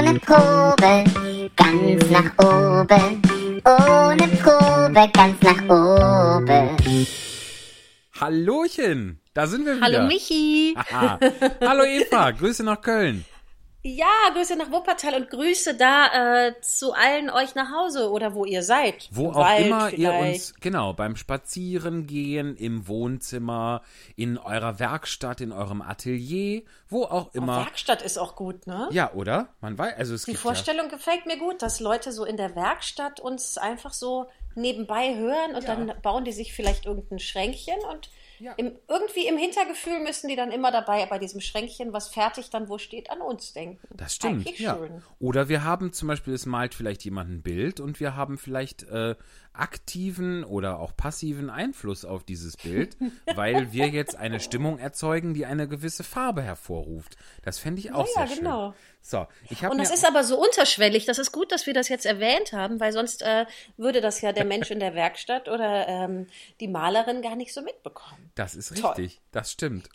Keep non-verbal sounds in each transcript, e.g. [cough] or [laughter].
Ohne Probe, ganz nach oben. Ohne Probe, ganz nach oben. Hallöchen, da sind wir wieder. Hallo Michi. Aha. Hallo Eva, [laughs] Grüße nach Köln. Ja, Grüße nach Wuppertal und Grüße da äh, zu allen euch nach Hause oder wo ihr seid. Wo Im auch Wald immer ihr vielleicht. uns, genau, beim Spazierengehen, im Wohnzimmer, in eurer Werkstatt, in eurem Atelier, wo auch immer. Werkstatt ist auch gut, ne? Ja, oder? Man weiß, also es Die gibt Vorstellung gefällt mir gut, dass Leute so in der Werkstatt uns einfach so nebenbei hören und dann bauen die sich vielleicht irgendein Schränkchen und Ja. im, irgendwie im Hintergefühl müssen die dann immer dabei bei diesem Schränkchen, was fertig dann wo steht, an uns denken. das stimmt. Eigentlich Ja. schön. Oder wir haben zum Beispiel, es malt vielleicht jemand ein Bild und wir haben vielleicht äh, aktiven oder auch passiven Einfluss auf dieses Bild, [laughs] weil wir jetzt eine Stimmung erzeugen, die eine gewisse Farbe hervorruft. Das fände ich auch Ja, sehr genau. So, ich habe Und das ist aber so unterschwellig. Das ist gut, dass wir das jetzt erwähnt haben, weil sonst äh, würde das ja der Mensch in der Werkstatt oder ähm, die Malerin gar nicht so mitbekommen. Das ist Toll. richtig, das stimmt.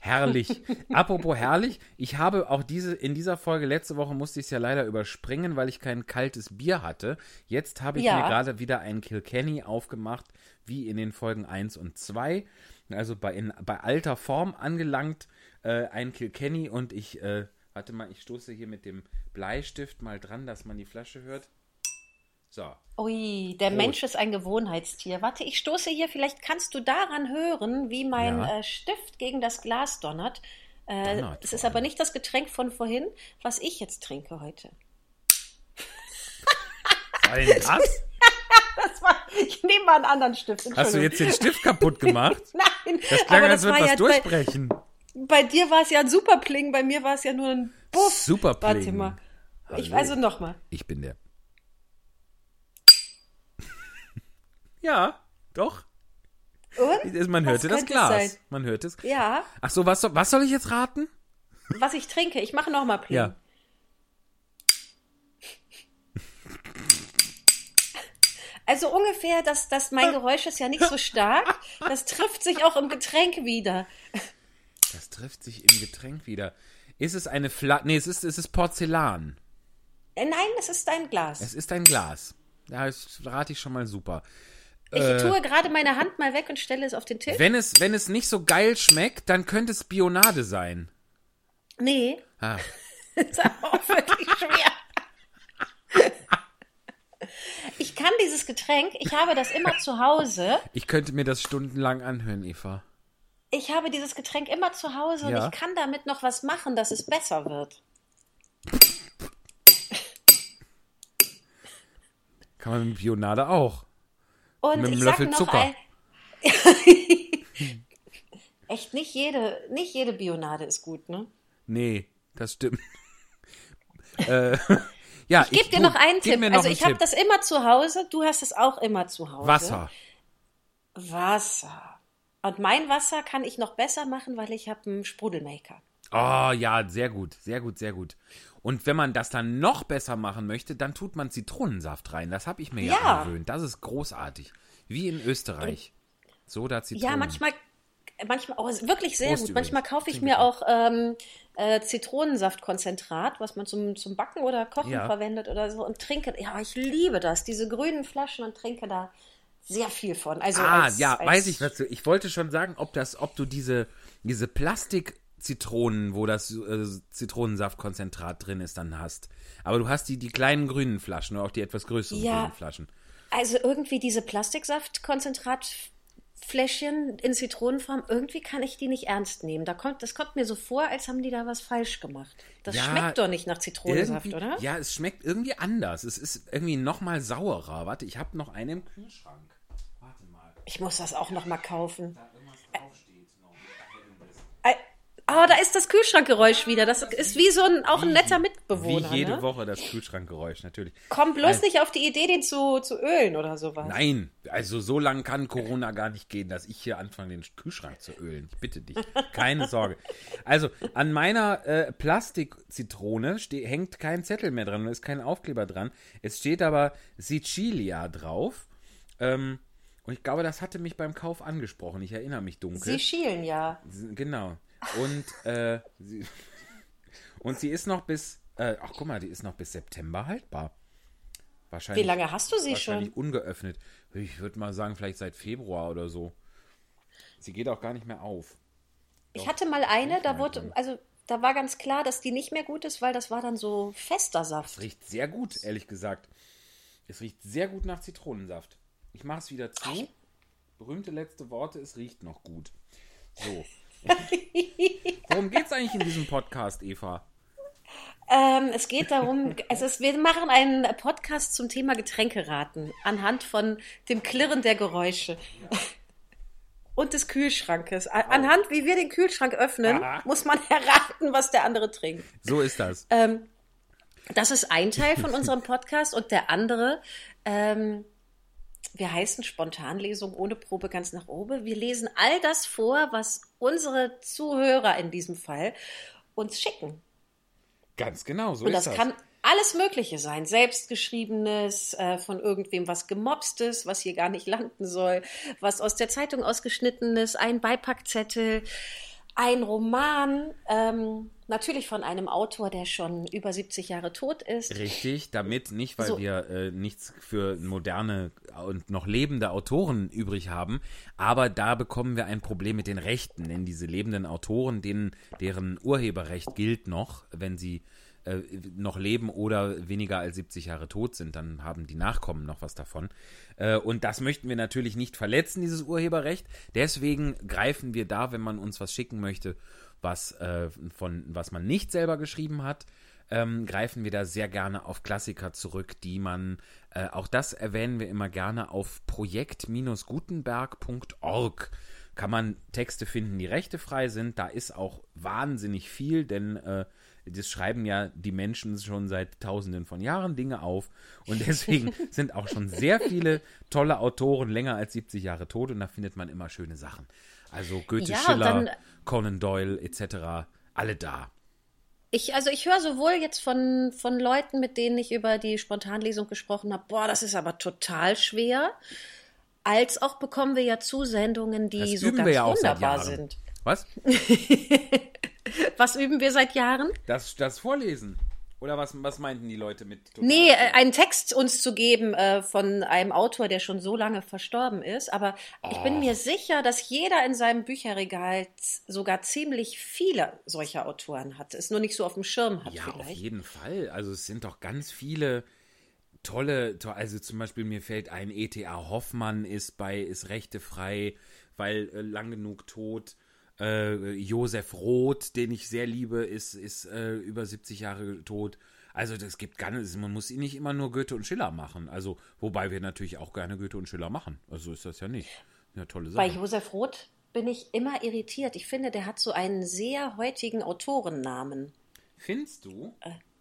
Herrlich. Apropos herrlich, ich habe auch diese in dieser Folge letzte Woche musste ich es ja leider überspringen, weil ich kein kaltes Bier hatte. Jetzt habe ich Ja. mir gerade wieder einen Kilkenny aufgemacht, wie in den Folgen 1 und 2. Also bei, in, bei alter Form angelangt, äh, ein Kilkenny und ich, äh, warte mal, ich stoße hier mit dem Bleistift mal dran, dass man die Flasche hört. So. Ui, der Mensch ist ein Gewohnheitstier. Warte, ich stoße hier. Vielleicht kannst du daran hören, wie mein Ja. äh, Stift gegen das Glas donnert. Äh, es ist aber nicht das Getränk von vorhin, was ich jetzt trinke heute. Denn [laughs] das? War, ich nehme mal einen anderen Stift. Hast du jetzt den Stift kaputt gemacht? [laughs] Nein, Das klang, aber als würde was ja bei, durchbrechen. Bei dir war es ja ein Superpling, bei mir war es ja nur ein Buff. Superpling. Warte mal. Ich, Hallo. also nochmal. Ich bin der. [laughs] ja, doch. Und? Man hörte das Glas. sein? Man hört es. Ja, Ach so, was, soll- was soll ich jetzt raten? was ich trinke. Ich mache nochmal Pling. Ja. Also ungefähr, dass das mein [laughs] Geräusch ist ja nicht so stark. Das trifft sich auch im Getränk wieder. Das trifft sich im Getränk wieder. Ist es eine Flasche? Nee, es ist, es ist Porzellan. Äh, Nein, es ist ein Glas. Es ist ein Glas. Ja, das rate ich schon mal super. Ich tue gerade meine Hand mal weg und stelle es auf den Tisch. Wenn es, wenn es nicht so geil schmeckt, dann könnte es Bionade sein. Nee, Ah, [laughs] ist aber auch wirklich schwer. Ich kann dieses Getränk, ich habe das immer zu Hause. ich könnte mir das stundenlang anhören, Eva. Ich habe dieses Getränk immer zu Hause und Ja. ich kann damit noch was machen, dass es besser wird. Kann man mit Bionade auch. Und Mit einem ich Löffel sag noch Zucker. ein. [laughs] Echt, nicht jede, nicht jede Bionade ist gut, ne? Nee, das stimmt. [laughs] äh, [laughs] ja, Ich gebe dir noch einen Tipp. Noch also ich habe das immer zu Hause, du hast es auch immer zu Hause. Wasser. Wasser. Und mein Wasser kann ich noch besser machen, weil ich habe einen Sprudelmaker. Oh ja, sehr gut, sehr gut, sehr gut. Und wenn man das dann noch besser machen möchte, dann tut man Zitronensaft rein. Das habe ich mir ja, Ja. angewöhnt. Das ist großartig. Wie in Österreich. Soda Zitronen. Ja, manchmal, manchmal, oh, wirklich sehr Prost gut. übrigens. Manchmal kaufe ich mir auch ähm, äh, Zitronensaftkonzentrat, was man zum, zum Backen oder Kochen Ja. verwendet oder so und trinke. Ja, ich liebe das. Diese grünen Flaschen und trinke da sehr viel von. Also Ah, als, ja, als, weiß ich, was du. Ich wollte schon sagen, ob das, ob du diese, diese Plastikzitronen, wo das äh, Zitronensaftkonzentrat drin ist, dann hast. Aber du hast die, die kleinen grünen Flaschen oder auch die etwas größeren Ja. grünen Flaschen. Also irgendwie diese Plastiksaftkonzentratfläschchen in Zitronenform, irgendwie kann ich die nicht ernst nehmen. Da kommt, das kommt mir so vor, als haben die da was falsch gemacht. Das Ja, schmeckt doch nicht nach Zitronensaft, oder? Ja, es schmeckt irgendwie anders. Es ist irgendwie noch mal saurer. Warte, ich habe noch einen im Kühlschrank. Ich muss das auch noch mal kaufen. Oh, da ist das Kühlschrankgeräusch wieder. Das ist wie so ein, auch ein netter Mitbewohner. Wie jede ne? Woche das Kühlschrankgeräusch, natürlich. Komm bloß nicht auf die Idee, den zu, zu ölen oder sowas. Nein, also so lang kann Corona gar nicht gehen, dass ich hier anfange, den Kühlschrank zu ölen. Ich bitte dich. Keine Sorge. Also, an meiner äh, Plastikzitrone hängt kein Zettel mehr dran, da ist kein Aufkleber dran. Es steht aber Sicilia drauf. Ähm, und ich glaube, das hatte mich beim Kauf angesprochen. Ich erinnere mich dunkel. Sie schielen ja. Genau. Und, äh, sie, [laughs] und sie ist noch bis Äh, ach, guck mal, die ist noch bis September haltbar. Wahrscheinlich, Wie lange hast du sie wahrscheinlich schon? ungeöffnet. Ich würde mal sagen, vielleicht seit Februar oder so. Sie geht auch gar nicht mehr auf. Ich hatte mal eine, da wurde, also da war ganz klar, dass die nicht mehr gut ist, weil das war dann so fester Es Saft. riecht sehr gut, ehrlich gesagt. Es riecht sehr gut nach Zitronensaft. Ich mache es wieder zu. Berühmte letzte Worte, es riecht noch gut. So. [laughs] Worum geht es eigentlich in diesem Podcast, Eva? Ähm, es geht darum, es ist, wir machen einen Podcast zum Thema Getränkeraten anhand von dem Klirren der Geräusche und des Kühlschrankes. Anhand, wie wir den Kühlschrank öffnen, Aha. muss man erraten, was der andere trinkt. So ist das. Ähm, das ist ein Teil von unserem Podcast und der andere, ähm, wir heißen Spontanlesung ohne Probe ganz nach oben. Wir lesen all das vor, was unsere Zuhörer in diesem Fall uns schicken. Ganz genau, so Und ist das kann alles Mögliche sein. Selbstgeschriebenes, äh, von irgendwem was Gemobstes, was hier gar nicht [laughs] landen soll, was aus der Zeitung ausgeschnittenes, ein Beipackzettel, ein Roman, ähm, natürlich von einem Autor, der schon über 70 Jahre tot ist. Richtig, damit nicht, weil So. wir äh, nichts für moderne und noch lebende Autoren übrig haben, aber da bekommen wir ein Problem mit den Rechten, denn diese lebenden Autoren, denen, deren Urheberrecht gilt noch, wenn sie äh, noch leben oder weniger als 70 Jahre tot sind, dann haben die Nachkommen noch was davon. Äh, und das möchten wir natürlich nicht verletzen, dieses Urheberrecht. Deswegen greifen wir da, wenn man uns was schicken möchte, was, äh, von, was man nicht selber geschrieben hat, ähm, greifen wir da sehr gerne auf Klassiker zurück, die man, äh, auch das erwähnen wir immer gerne, auf projekt-gutenberg.org kann man Texte finden, die rechtefrei sind. Da ist auch wahnsinnig viel, denn äh, das schreiben ja die Menschen schon seit tausenden von Jahren Dinge auf. Und deswegen [laughs] sind auch schon sehr viele tolle Autoren länger als 70 Jahre tot und da findet man immer schöne Sachen. Also Goethe, Ja, Schiller, dann- Conan Doyle etc. Alle da. Ich, also ich höre sowohl jetzt von, von Leuten, mit denen ich über die Spontanlesung gesprochen habe, boah, das ist aber total schwer, als auch bekommen wir ja Zusendungen, die Das so ganz ja wunderbar sind. Was? [laughs] Was üben wir seit Jahren? Das, das Vorlesen. Oder was, was meinten die Leute mit total Nee, äh, einen Text uns zu geben äh, von einem Autor, der schon so lange verstorben ist. Aber ich bin mir sicher, dass jeder in seinem Bücherregal sogar ziemlich viele solcher Autoren hat. Es nur nicht so auf dem Schirm hat Ja, auf vielleicht. jeden Fall. Also es sind doch ganz viele tolle, to- also zum Beispiel mir fällt ein, E.T.A. Hoffmann ist bei, ist rechtefrei, weil äh, lang genug tot. Äh, Josef Roth, den ich sehr liebe, ist, ist äh, über 70 Jahre tot. Also das gibt ganz, man muss ihn nicht immer nur Goethe und Schiller machen. Also, wobei wir natürlich auch gerne Goethe und Schiller machen. Also ist das ja nicht. Eine tolle Bei Sache. Josef Roth bin ich immer irritiert. Ich finde, der hat so einen sehr heutigen Autorennamen. Findest du?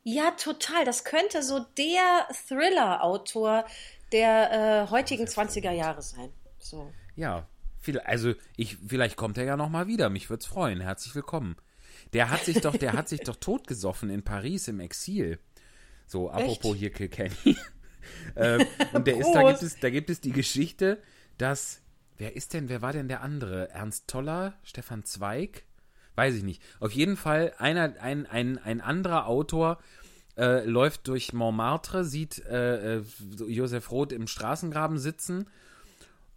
Ja, total. Das könnte so der Thriller-Autor der äh, heutigen 20er Jahre sein. So. Ja, also ich, vielleicht kommt er ja noch mal wieder. Mich würde es freuen. Herzlich willkommen. Der hat sich doch, der hat sich doch totgesoffen in Paris im Exil. So, apropos hier Kilkenny. [laughs] ähm, und der ist, da gibt es, da gibt es die Geschichte, dass, wer ist denn, wer war denn der andere? Ernst Toller, Stefan Zweig? Weiß ich nicht. Auf jeden Fall einer, ein, ein, ein anderer Autor äh, läuft durch Montmartre, sieht äh, äh, Josef Roth im Straßengraben sitzen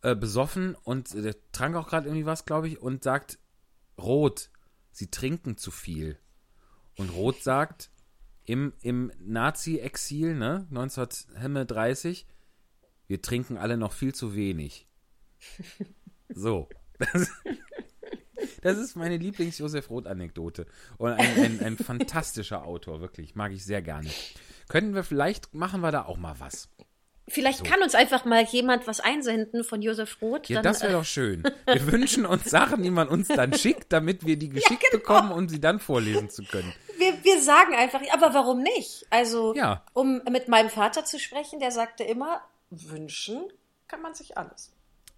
äh, besoffen und äh, der trank auch gerade irgendwie was, glaube ich, und sagt, Rot, sie trinken zu viel. Und Roth sagt, im, im Nazi-Exil, ne, 1930, wir trinken alle noch viel zu wenig. [laughs] So. Das, das ist meine Lieblings-Josef Roth-Anekdote. Und ein, ein, ein fantastischer Autor, wirklich. Mag ich sehr gerne. Könnten wir vielleicht, machen wir da auch mal was. Vielleicht kann uns einfach mal jemand was einsenden von Josef Roth. Ja, dann, das wäre äh, doch schön. [laughs] Wir wünschen uns Sachen, die man uns dann schickt, damit wir die geschickt genau. bekommen, um sie dann vorlesen zu können. wir, wir sagen einfach, aber warum nicht? Also, Ja. um mit meinem Vater zu sprechen, der sagte immer, wünschen kann man sich alles.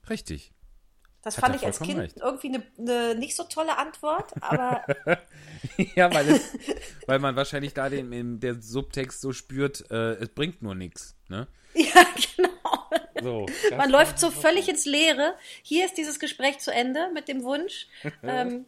Richtig. Das Hat fand ich als Kind recht. irgendwie eine, eine nicht so tolle Antwort, aber [laughs] Ja, weil, es, [laughs] weil man wahrscheinlich da den, der Subtext so spürt, äh, es bringt nur nichts. Ne? [laughs] ja, genau. So, Man läuft so völlig ins Leere. Hier ist dieses Gespräch zu Ende mit dem Wunsch. [laughs] ähm,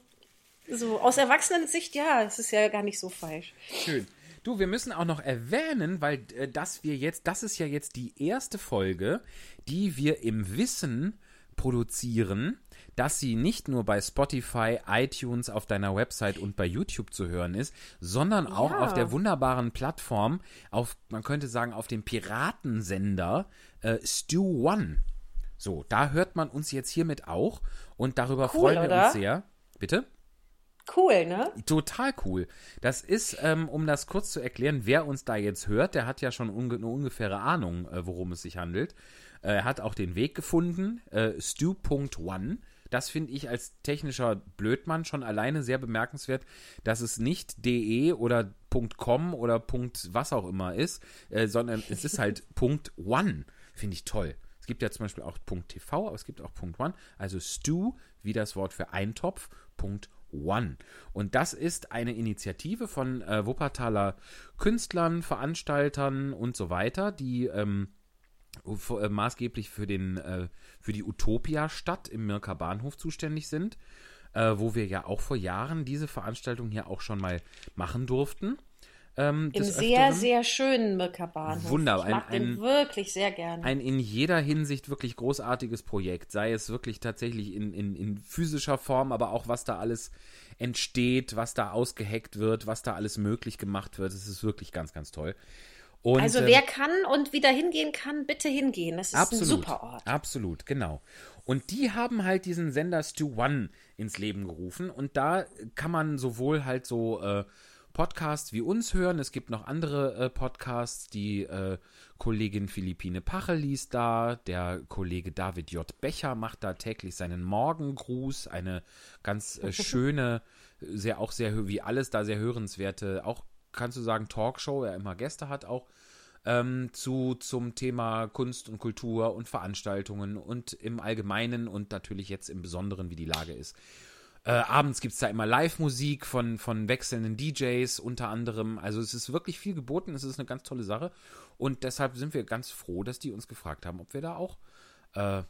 so aus Erwachsenensicht, ja, es ist ja gar nicht so falsch. schön. Du, wir müssen auch noch erwähnen, weil äh, dass wir jetzt, das ist ja jetzt die erste Folge, die wir im Wissen produzieren, dass sie nicht nur bei Spotify, iTunes, auf deiner Website und bei YouTube zu hören ist, sondern auch Ja. auf der wunderbaren Plattform, auf, man könnte sagen, auf dem Piratensender äh, Stew One. So, da hört man uns jetzt hiermit auch und darüber Cool, freuen wir oder? uns sehr. Bitte? Cool, ne? Total cool. Das ist, ähm, um das kurz zu erklären, wer uns da jetzt hört, der hat ja schon unge eine ungefähre Ahnung, äh, worum es sich handelt. Äh, Er hat auch den Weg gefunden, äh, Stu.one. Das finde ich als technischer Blödmann schon alleine sehr bemerkenswert, dass es nicht .de oder .com oder Punkt was auch immer ist, äh, sondern es ist halt [laughs] Punkt .one. Finde ich toll. Es gibt ja zum Beispiel auch Punkt .tv, aber es gibt auch Punkt .one. Also Stu, wie das Wort für Eintopf, Punkt One. Und das ist eine Initiative von äh, Wuppertaler Künstlern, Veranstaltern und so weiter, die ähm, äh, maßgeblich für, den, äh, für die Utopia-Stadt im Mirker Bahnhof zuständig sind, äh, wo wir ja auch vor Jahren diese Veranstaltung hier auch schon mal machen durften. Ähm, Im sehr, Öfteren. sehr schönen Mirker Bahnhof. Wunderbar. Ich mag Ein- den wirklich sehr gerne. ein in jeder Hinsicht wirklich großartiges Projekt. Sei es wirklich tatsächlich in, in, in physischer Form, aber auch was da alles entsteht, was da ausgeheckt wird, was da alles möglich gemacht wird. Es ist wirklich ganz, ganz toll. Und, also ähm, wer kann und wieder hingehen kann, bitte hingehen. Das ist Absolut. ein super Ort. Absolut, genau. Und die haben halt diesen Sender Stu One ins Leben gerufen und da kann man sowohl halt so äh, Podcasts wie uns hören, es gibt noch andere äh, Podcasts, die äh, Kollegin Philippine Pachel liest da, der Kollege David J. Becher macht da täglich seinen Morgengruß, eine ganz äh, [laughs] schöne, sehr auch sehr wie alles da sehr hörenswerte, auch kannst du sagen Talkshow, er immer Gäste hat auch ähm, zu, zum Thema Kunst und Kultur und Veranstaltungen und im Allgemeinen und natürlich jetzt im Besonderen, wie die Lage ist. Äh, abends gibt es da immer Live-Musik von, von wechselnden DJs unter anderem. Also es ist wirklich viel geboten, es ist eine ganz tolle Sache. Und deshalb sind wir ganz froh, dass die uns gefragt haben, ob wir da auch äh,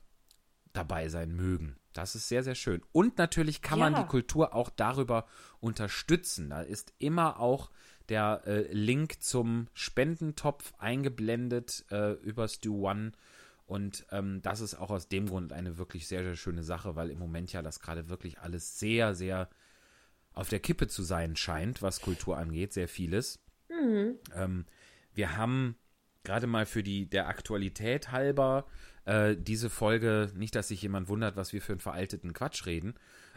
dabei sein mögen. Das ist sehr, sehr schön. Und natürlich kann man Ja. die Kultur auch darüber unterstützen. Da ist immer auch der äh, Link zum Spendentopf eingeblendet äh, über Stu One. Und ähm, das ist auch aus dem Grund eine wirklich sehr, sehr schöne Sache, weil im Moment ja das gerade wirklich alles sehr, sehr auf der Kippe zu sein scheint, was Kultur angeht, sehr vieles. Ähm, wir haben gerade mal für die der Aktualität halber äh, diese Folge, nicht, dass sich jemand wundert, was wir für einen veralteten Quatsch reden.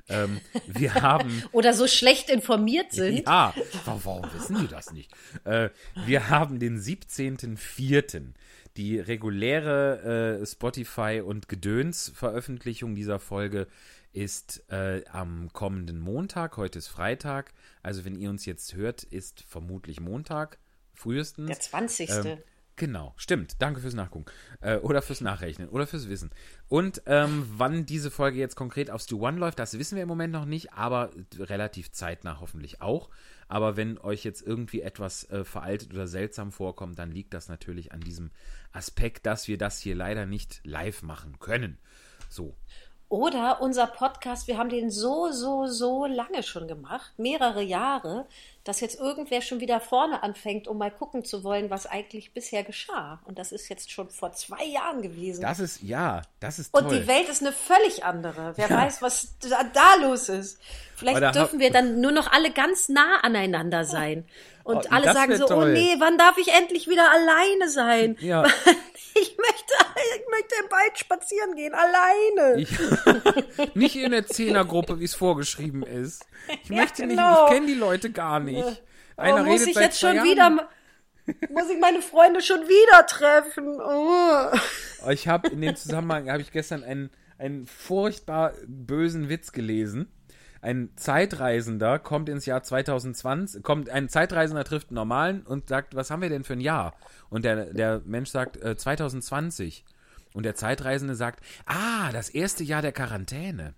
Ähm, wir haben [laughs] Oder so schlecht informiert sind. ja, warum, wissen die das nicht? Äh, wir haben den 17.04. Die reguläre äh, Spotify und Gedöns-Veröffentlichung dieser Folge ist äh, am kommenden Montag. Heute ist Freitag. Also, wenn ihr uns jetzt hört, ist vermutlich Montag, frühestens. Der 20. Ähm, genau, stimmt. Danke fürs Nachgucken. Äh, oder fürs Nachrechnen oder fürs Wissen. Und ähm, wann diese Folge jetzt konkret auf Stu One läuft, das wissen wir im Moment noch nicht, aber relativ zeitnah hoffentlich auch. Aber wenn euch jetzt irgendwie etwas äh, veraltet oder seltsam vorkommt, dann liegt das natürlich an diesem Aspekt, dass wir das hier leider nicht live machen können. So. Oder unser Podcast, wir haben den so, so, so lange schon gemacht, mehrere Jahre, dass jetzt irgendwer schon wieder vorne anfängt, um mal gucken zu wollen, was eigentlich bisher geschah. Und das ist jetzt schon vor zwei Jahren gewesen. Das ist, ja, das ist Und toll. die Welt ist eine völlig andere. Wer Ja. weiß, was da, da los ist. Vielleicht da dürfen wir dann nur noch alle ganz nah aneinander sein. Und Oh, alle sagen so, oh toll. nee, wann darf ich endlich wieder alleine sein? Ja. [laughs] Ich möchte, ich möchte im Wald spazieren gehen, alleine. Ich, [laughs] nicht in der Zehnergruppe, wie es vorgeschrieben ist. Ich Ja, möchte nicht, genau. ich kenne die Leute gar nicht. Einer oh, muss redet ich jetzt schon Jahren. wieder, muss ich meine Freunde schon wieder treffen? Oh. Ich habe in dem Zusammenhang, habe ich gestern einen, einen furchtbar bösen Witz gelesen. Ein Zeitreisender kommt ins Jahr 2020, kommt, ein Zeitreisender trifft einen Normalen und sagt, was haben wir denn für ein Jahr? Und der, der Mensch sagt, äh, 2020. Und der Zeitreisende sagt, ah, das erste Jahr der Quarantäne.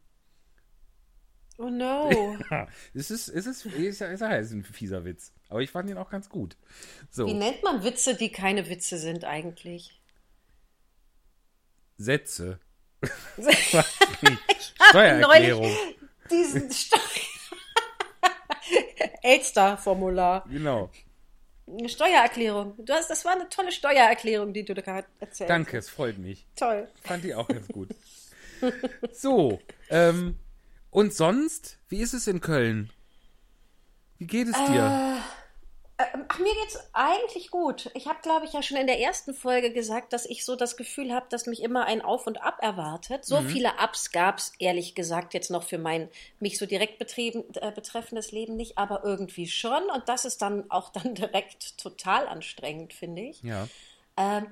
Oh no. [laughs] Es ist, es ist, ja- ist, ja- ist ein fieser Witz. Aber ich fand ihn auch ganz gut. So, Wie nennt man Witze, die keine Witze sind eigentlich? Sätze. [laughs] Steuererklärung. Diesen Ste [laughs] Elster-Formular. Genau. Eine Steuererklärung. Du hast, das war eine tolle Steuererklärung, die du da gerade erzählt Danke, es freut mich. Toll. Fand ich auch ganz gut. so, ähm, und sonst, wie ist es in Köln? Wie geht es dir? Ähm, Ach, mir geht's eigentlich gut. Ich habe, glaube ich, ja schon in der ersten Folge gesagt, dass ich so das Gefühl habe, dass mich immer ein Auf und Ab erwartet. So viele Ups gab's ehrlich gesagt jetzt noch für mein mich so direkt betrieben, äh, betreffendes Leben nicht, aber irgendwie schon. Und das ist dann auch [laughs] dann direkt total anstrengend, finde ich. ja. Ähm,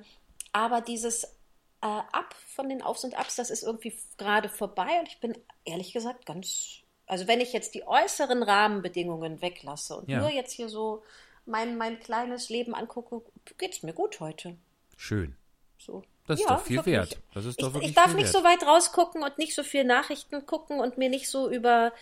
aber dieses äh, Ab von den Aufs und Abs, das ist irgendwie gerade vorbei und ich bin ehrlich gesagt ganz, also wenn ich jetzt die äußeren Rahmenbedingungen weglasse und Ja. nur jetzt hier so mein, mein kleines Leben angucke, geht's mir gut heute. Schön. So. Das ist Ja, doch viel wirklich. wert. Das ist doch ich, wirklich ich darf nicht wert. so weit rausgucken und nicht so viel Nachrichten gucken und mir nicht so über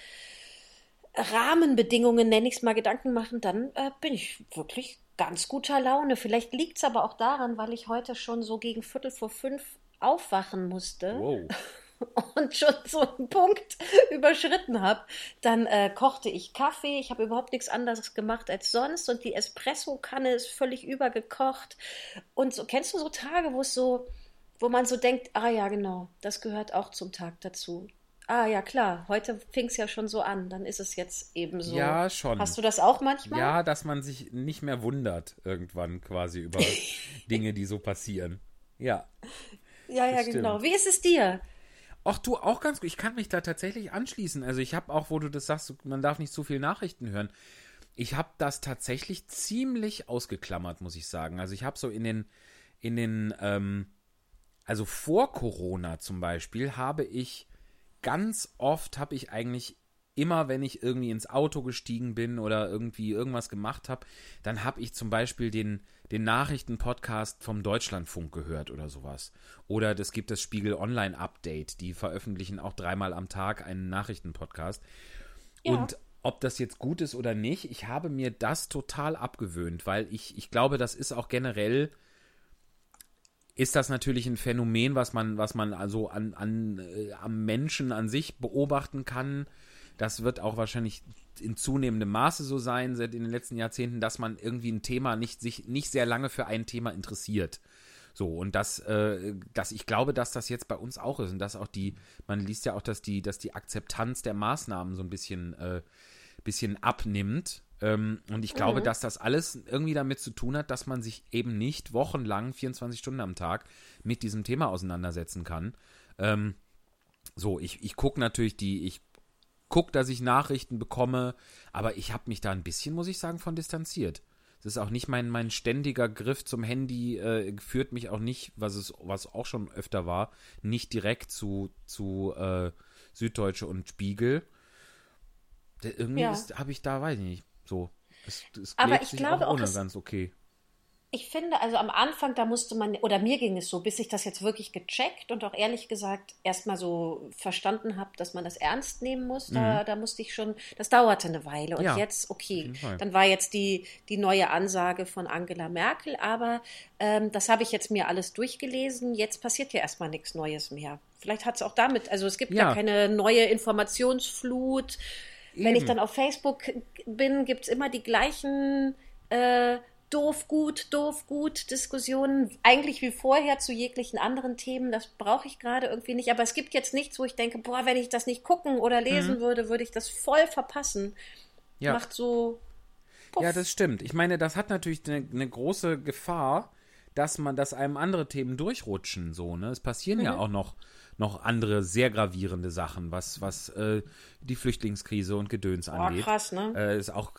Rahmenbedingungen, nenne ich es mal, Gedanken machen, dann äh, bin ich wirklich ganz guter Laune. Vielleicht liegt es aber auch daran, weil ich heute schon so gegen Viertel vor fünf aufwachen musste Wow. [laughs] und schon so einen Punkt [laughs] überschritten habe. Dann äh, kochte ich Kaffee. Ich habe überhaupt nichts anderes gemacht als sonst und die Espresso-Kanne ist völlig übergekocht. Und so kennst du so Tage, wo es so, wo man so denkt, ah ja, genau, das gehört auch zum Tag dazu. Ah ja, klar, heute fing es ja schon so an, dann ist es jetzt eben so. Ja, schon. Hast du das auch manchmal? Ja, dass man sich nicht mehr wundert irgendwann quasi über [laughs] Dinge, die so passieren. Ja. ja, ja das stimmt. genau. Wie ist es dir? Ach du, auch ganz gut. Ich kann mich da tatsächlich anschließen. Also ich habe auch, wo du das sagst, man darf nicht zu viel Nachrichten hören. Ich habe das tatsächlich ziemlich ausgeklammert, muss ich sagen. Also ich habe so in den, in den, ähm, also vor Corona zum Beispiel, habe ich ganz oft, habe ich eigentlich immer, wenn ich irgendwie ins Auto gestiegen bin oder irgendwie irgendwas gemacht habe, dann habe ich zum Beispiel den, den Nachrichtenpodcast vom Deutschlandfunk gehört oder sowas. Oder das gibt das Spiegel Online Update, die veröffentlichen auch dreimal am Tag einen Nachrichtenpodcast. Ja. Und ob das jetzt gut ist oder nicht, ich habe mir das total abgewöhnt, weil ich, ich glaube, das ist auch generell ist das natürlich ein Phänomen, was man, was man also an, an, äh, am Menschen an sich beobachten kann. Das wird auch wahrscheinlich in zunehmendem Maße so sein, seit in den letzten Jahrzehnten, dass man irgendwie ein Thema nicht, sich nicht sehr lange für ein Thema interessiert. So, und das, äh, dass ich glaube, dass das jetzt bei uns auch ist und dass auch die, man liest ja auch, dass die, dass die Akzeptanz der Maßnahmen so ein bisschen, äh, bisschen abnimmt. Ähm, und ich glaube, dass das alles irgendwie damit zu tun hat, dass man sich eben nicht wochenlang, 24 Stunden am Tag, mit diesem Thema auseinandersetzen kann. Ähm, so, ich, ich gucke natürlich die, ich gucke, dass ich Nachrichten bekomme, aber ich habe mich da ein bisschen, muss ich sagen, von distanziert. Es ist auch nicht mein, mein ständiger Griff zum Handy, äh, führt mich auch nicht, was es, was auch schon öfter war, nicht direkt zu, zu äh, Süddeutsche und Spiegel. Irgendwie Ja. habe ich da, weiß ich nicht, so. Es, es Aber ich glaube auch ohne ganz okay. Ich finde, also am Anfang, da musste man, oder mir ging es so, bis ich das jetzt wirklich gecheckt und auch ehrlich gesagt erstmal so verstanden habe, dass man das ernst nehmen muss, da, da musste ich schon, das dauerte eine Weile. Und Mhm. Ja, jetzt, okay, dann war jetzt die, die neue Ansage von Angela Merkel, aber ähm, das habe ich jetzt mir alles durchgelesen. Jetzt passiert ja erstmal nichts Neues mehr. Vielleicht hat es auch damit, also es gibt Ja. keine neue Informationsflut. Wenn ich Eben. dann auf Facebook bin, gibt es immer die gleichen äh, doof, gut, doof, gut Diskussionen. Eigentlich wie vorher zu jeglichen anderen Themen. Das brauche ich gerade irgendwie nicht. Aber es gibt jetzt nichts, wo ich denke, boah, wenn ich das nicht gucken oder lesen würde, würde ich das voll verpassen. Mhm. Ja. Macht so. Puff. Ja, das stimmt. Ich meine, das hat natürlich eine, eine große Gefahr, dass man, dass einem andere Themen durchrutschen, so, ne? Es passieren Mhm. ja auch noch, noch andere sehr gravierende Sachen, was, was äh, die Flüchtlingskrise und Gedöns angeht. krass, ne? Äh, ist auch,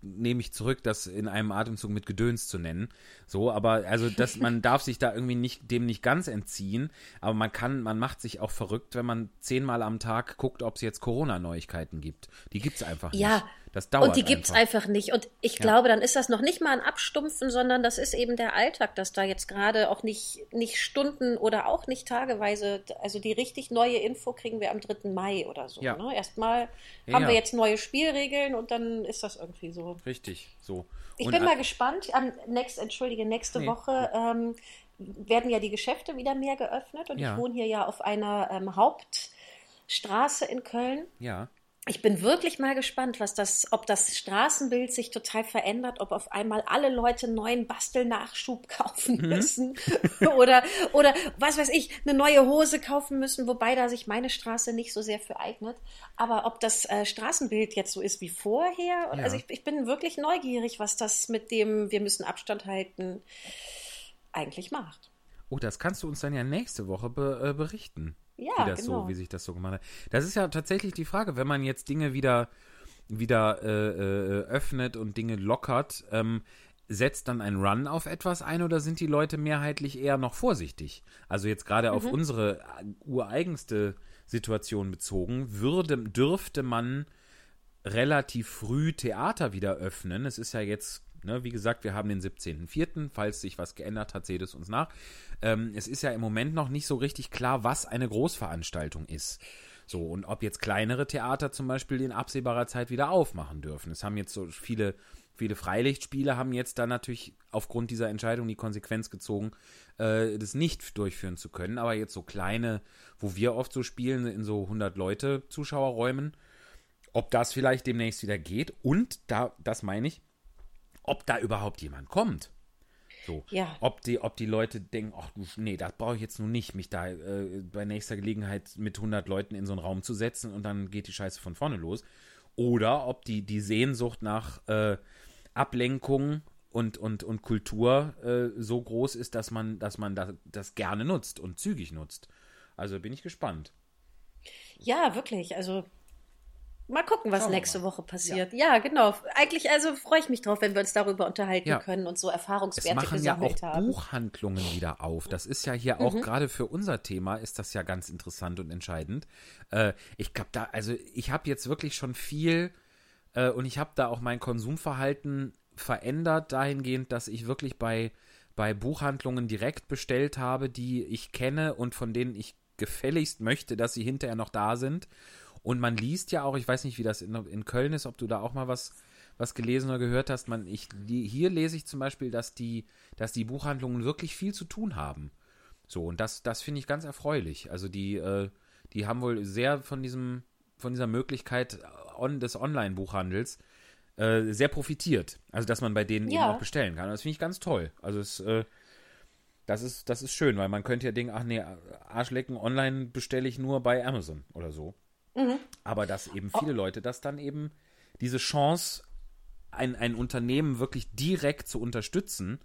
nehme ich zurück, das in einem Atemzug mit Gedöns zu nennen. So, aber also das, man [laughs] darf sich da irgendwie nicht, dem nicht ganz entziehen, aber man kann, man macht sich auch verrückt, wenn man zehnmal am Tag guckt, ob es jetzt Corona-Neuigkeiten gibt. Die gibt's einfach Ja. Das dauert Und die gibt's einfach. einfach nicht. Und ich glaube, dann ist das noch nicht mal ein Abstumpfen, sondern das ist eben der Alltag, dass da jetzt gerade auch nicht, nicht Stunden oder auch nicht tageweise, also die richtig neue Info kriegen wir am 3. Mai oder so. Ja. Ne? Erstmal Ja, haben wir ja. jetzt neue Spielregeln und dann ist das irgendwie so. Richtig, so. Ich Und bin mal gespannt. Am next, entschuldige, nächste Nee. Woche ähm, werden ja die Geschäfte wieder mehr geöffnet und Ja. ich wohne hier ja auf einer ähm, Hauptstraße in Köln. Ja, ich bin wirklich mal gespannt, was das, ob das Straßenbild sich total verändert, ob auf einmal alle Leute neuen Bastelnachschub [laughs] kaufen Mhm. müssen [laughs] oder oder was weiß ich, eine neue Hose kaufen müssen, wobei da sich meine Straße nicht so sehr für eignet. Aber ob das äh, Straßenbild jetzt so ist wie vorher, Ja. also ich, ich bin wirklich neugierig, was das mit dem wir müssen Abstand halten eigentlich macht. Oh, das kannst du uns dann ja nächste Woche be äh, berichten. Ja, wie das genau. so, wie sich das so gemacht hat. Das ist ja tatsächlich die Frage, wenn man jetzt Dinge wieder, wieder äh, äh, öffnet und Dinge lockert, ähm, setzt dann ein Run auf etwas ein oder sind die Leute mehrheitlich eher noch vorsichtig? Also jetzt gerade auf Mhm. unsere ureigenste Situation bezogen, würde, dürfte man relativ früh Theater wieder öffnen. Es ist ja jetzt, ne, wie gesagt, wir haben den 17.04., falls sich was geändert hat, seht es uns nach. Ähm, es ist ja im Moment noch nicht so richtig klar, was eine Großveranstaltung ist. So, und ob jetzt kleinere Theater zum Beispiel in absehbarer Zeit wieder aufmachen dürfen. Es haben jetzt so viele, viele Freilichtspiele haben jetzt dann natürlich aufgrund dieser Entscheidung die Konsequenz gezogen, äh, das nicht durchführen zu können. Aber jetzt so kleine, wo wir oft so spielen, in so 100 Leute Zuschauerräumen, ob das vielleicht demnächst wieder geht und da, das meine ich, ob da überhaupt jemand kommt. So. Ja. Ob die, ob die Leute denken, ach du, nee, das brauche ich jetzt nun nicht, mich da äh, bei nächster Gelegenheit mit 100 Leuten in so einen Raum zu setzen und dann geht die Scheiße von vorne los. Oder ob die, die Sehnsucht nach äh, Ablenkung und, und, und Kultur äh, so groß ist, dass man, dass man das, das gerne nutzt und zügig nutzt. Also bin ich gespannt. Ja, wirklich. Also mal gucken, was nächste. Woche passiert. Ja. genau. Eigentlich also freue ich mich drauf, wenn wir uns darüber unterhalten Ja. können und so Es Erfahrungswerte machen ja auch haben. Mhm. Buchhandlungen wieder auf. Das ist ja hier auch gerade für unser Thema ist das ja ganz interessant und entscheidend. Äh, ich glaube da, also ich habe jetzt wirklich schon viel äh, und ich habe da auch mein Konsumverhalten verändert dahingehend, dass ich wirklich bei bei Buchhandlungen direkt bestellt habe, die ich kenne und von denen ich gefälligst möchte, dass sie hinterher noch da sind. Und man liest ja auch, ich weiß nicht, wie das in, in Köln ist, ob du da auch mal was, was gelesen oder gehört hast. Man, ich, hier lese ich zum Beispiel, dass die, dass die Buchhandlungen wirklich viel zu tun haben. So, und das, das finde ich ganz erfreulich. Also die, äh, die haben wohl sehr von diesem, von dieser Möglichkeit on, des Online-Buchhandels äh, sehr profitiert. Also, dass man bei denen eben Ja. auch bestellen kann. Das finde ich ganz toll. Also es, äh, das ist, das ist schön, weil man könnte ja denken, ach nee, Arschlecken online bestelle ich nur bei Amazon oder so. Aber dass eben viele Leute das dann eben diese Chance, ein, ein Unternehmen wirklich direkt zu unterstützen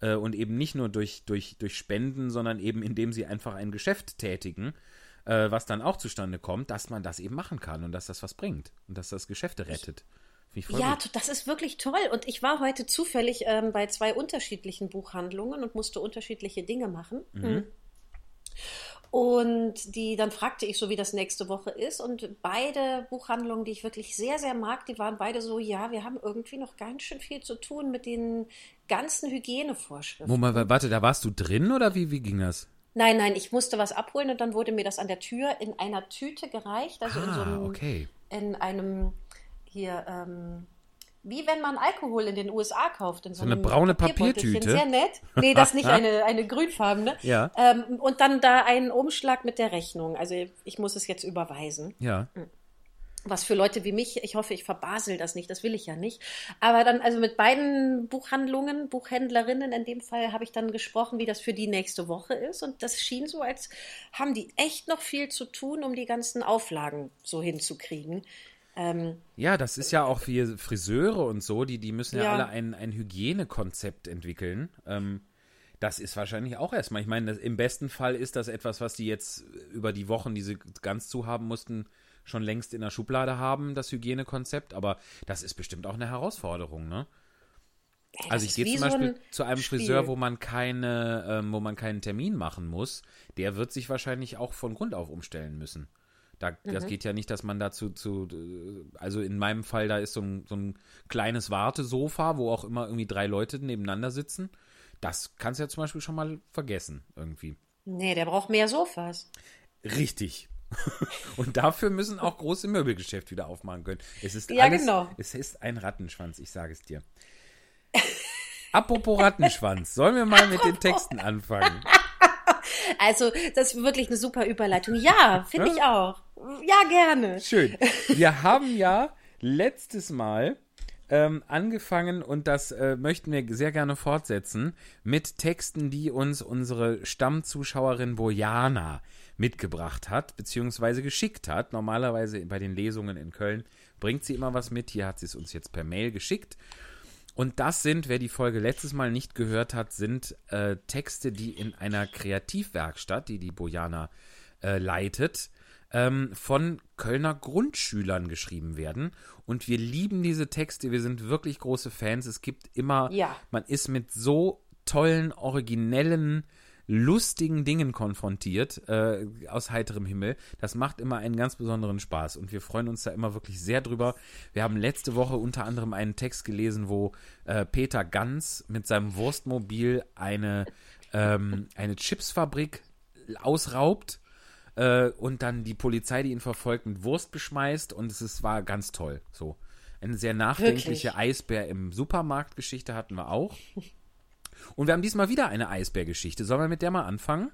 äh, und eben nicht nur durch, durch, durch Spenden, sondern eben indem sie einfach ein Geschäft tätigen, äh, was dann auch zustande kommt, dass man das eben machen kann und dass das was bringt und dass das Geschäfte rettet. Ja, gut. das ist wirklich toll. Und ich war heute zufällig ähm, bei zwei unterschiedlichen Buchhandlungen und musste unterschiedliche Dinge machen. Mhm. Und die, dann fragte ich so, wie das nächste Woche ist. Und beide Buchhandlungen, die ich wirklich sehr, sehr mag, die waren beide so, ja, wir haben irgendwie noch ganz schön viel zu tun mit den ganzen Hygienevorschriften. Moment, wa- warte, da warst du drin oder wie, wie ging das? Nein, nein, ich musste was abholen und dann wurde mir das an der Tür in einer Tüte gereicht, also in so Ah, einem, okay. in einem hier, ähm, wie wenn man Alkohol in den USA kauft. In so, eine einem braune. Papiertüte? Sehr nett. Nee, das nicht [laughs] eine, eine grünfarbene. Ja. Ähm, und dann da einen Umschlag mit der Rechnung. Also ich muss es jetzt überweisen. Ja. Was für Leute wie mich, ich hoffe, ich verbasel das nicht, das will ich ja nicht. Aber dann, also mit beiden Buchhandlungen, Buchhändlerinnen in dem Fall, habe ich dann gesprochen, wie das für die nächste Woche ist. Und das schien so, als haben die echt noch viel zu tun, um die ganzen Auflagen so hinzukriegen. Ähm, Ja, das ist ja auch wie Friseure und so, die, die müssen ja, Ja. alle ein, ein Hygienekonzept entwickeln. Ähm, das ist wahrscheinlich auch erstmal, ich meine, das, im besten Fall ist das etwas, was die jetzt über die Wochen, die sie ganz zu haben mussten, schon längst in der Schublade haben, das Hygienekonzept, aber das ist bestimmt auch eine Herausforderung, ne? ey, Also das ich gehe zum so Beispiel ein zu einem Spiel. Friseur, wo man keine, ähm, wo man keinen Termin machen muss, der wird sich wahrscheinlich auch von Grund auf umstellen müssen. Da, Das Mhm. geht ja nicht, dass man dazu zu, also in meinem Fall, da ist so ein, so ein kleines Wartesofa, wo auch immer irgendwie drei Leute nebeneinander sitzen. Das kannst du ja zum Beispiel schon mal vergessen, irgendwie. Nee, der braucht mehr Sofas. Richtig. [laughs] Und dafür müssen auch große Möbelgeschäfte wieder aufmachen können. Es ist Ja, alles, genau. es ist ein Rattenschwanz, ich sage es dir. [laughs] Apropos Rattenschwanz, sollen wir mal mit den Texten anfangen? [laughs] Also, das ist wirklich eine super Überleitung. Ja, finde ich auch. Ja, gerne. Schön. Wir haben ja letztes Mal ähm, angefangen und das äh, möchten wir sehr gerne fortsetzen mit Texten, die uns unsere Stammzuschauerin Bojana mitgebracht hat, beziehungsweise geschickt hat. Normalerweise bei den Lesungen in Köln bringt sie immer was mit. Hier hat sie es uns jetzt per Mail geschickt. Und das sind, wer die Folge letztes Mal nicht gehört hat, sind äh, Texte, die in einer Kreativwerkstatt, die die Bojana äh, leitet, ähm, von Kölner Grundschülern geschrieben werden. Und wir lieben diese Texte, wir sind wirklich große Fans. Es gibt immer, Ja. man ist mit so tollen, originellen, lustigen Dingen konfrontiert äh, aus heiterem Himmel. Das macht immer einen ganz besonderen Spaß und wir freuen uns da immer wirklich sehr drüber. Wir haben letzte Woche unter anderem einen Text gelesen, wo äh, Peter Ganz mit seinem Wurstmobil eine, ähm, eine Chipsfabrik ausraubt äh, und dann die Polizei, die ihn verfolgt, mit Wurst beschmeißt und es ist, war ganz toll. So. Eine sehr nachdenkliche Wirklich? Eisbär im Supermarkt-Geschichte hatten wir auch. Und wir haben diesmal wieder eine Eisbärgeschichte. Sollen wir mit der mal anfangen?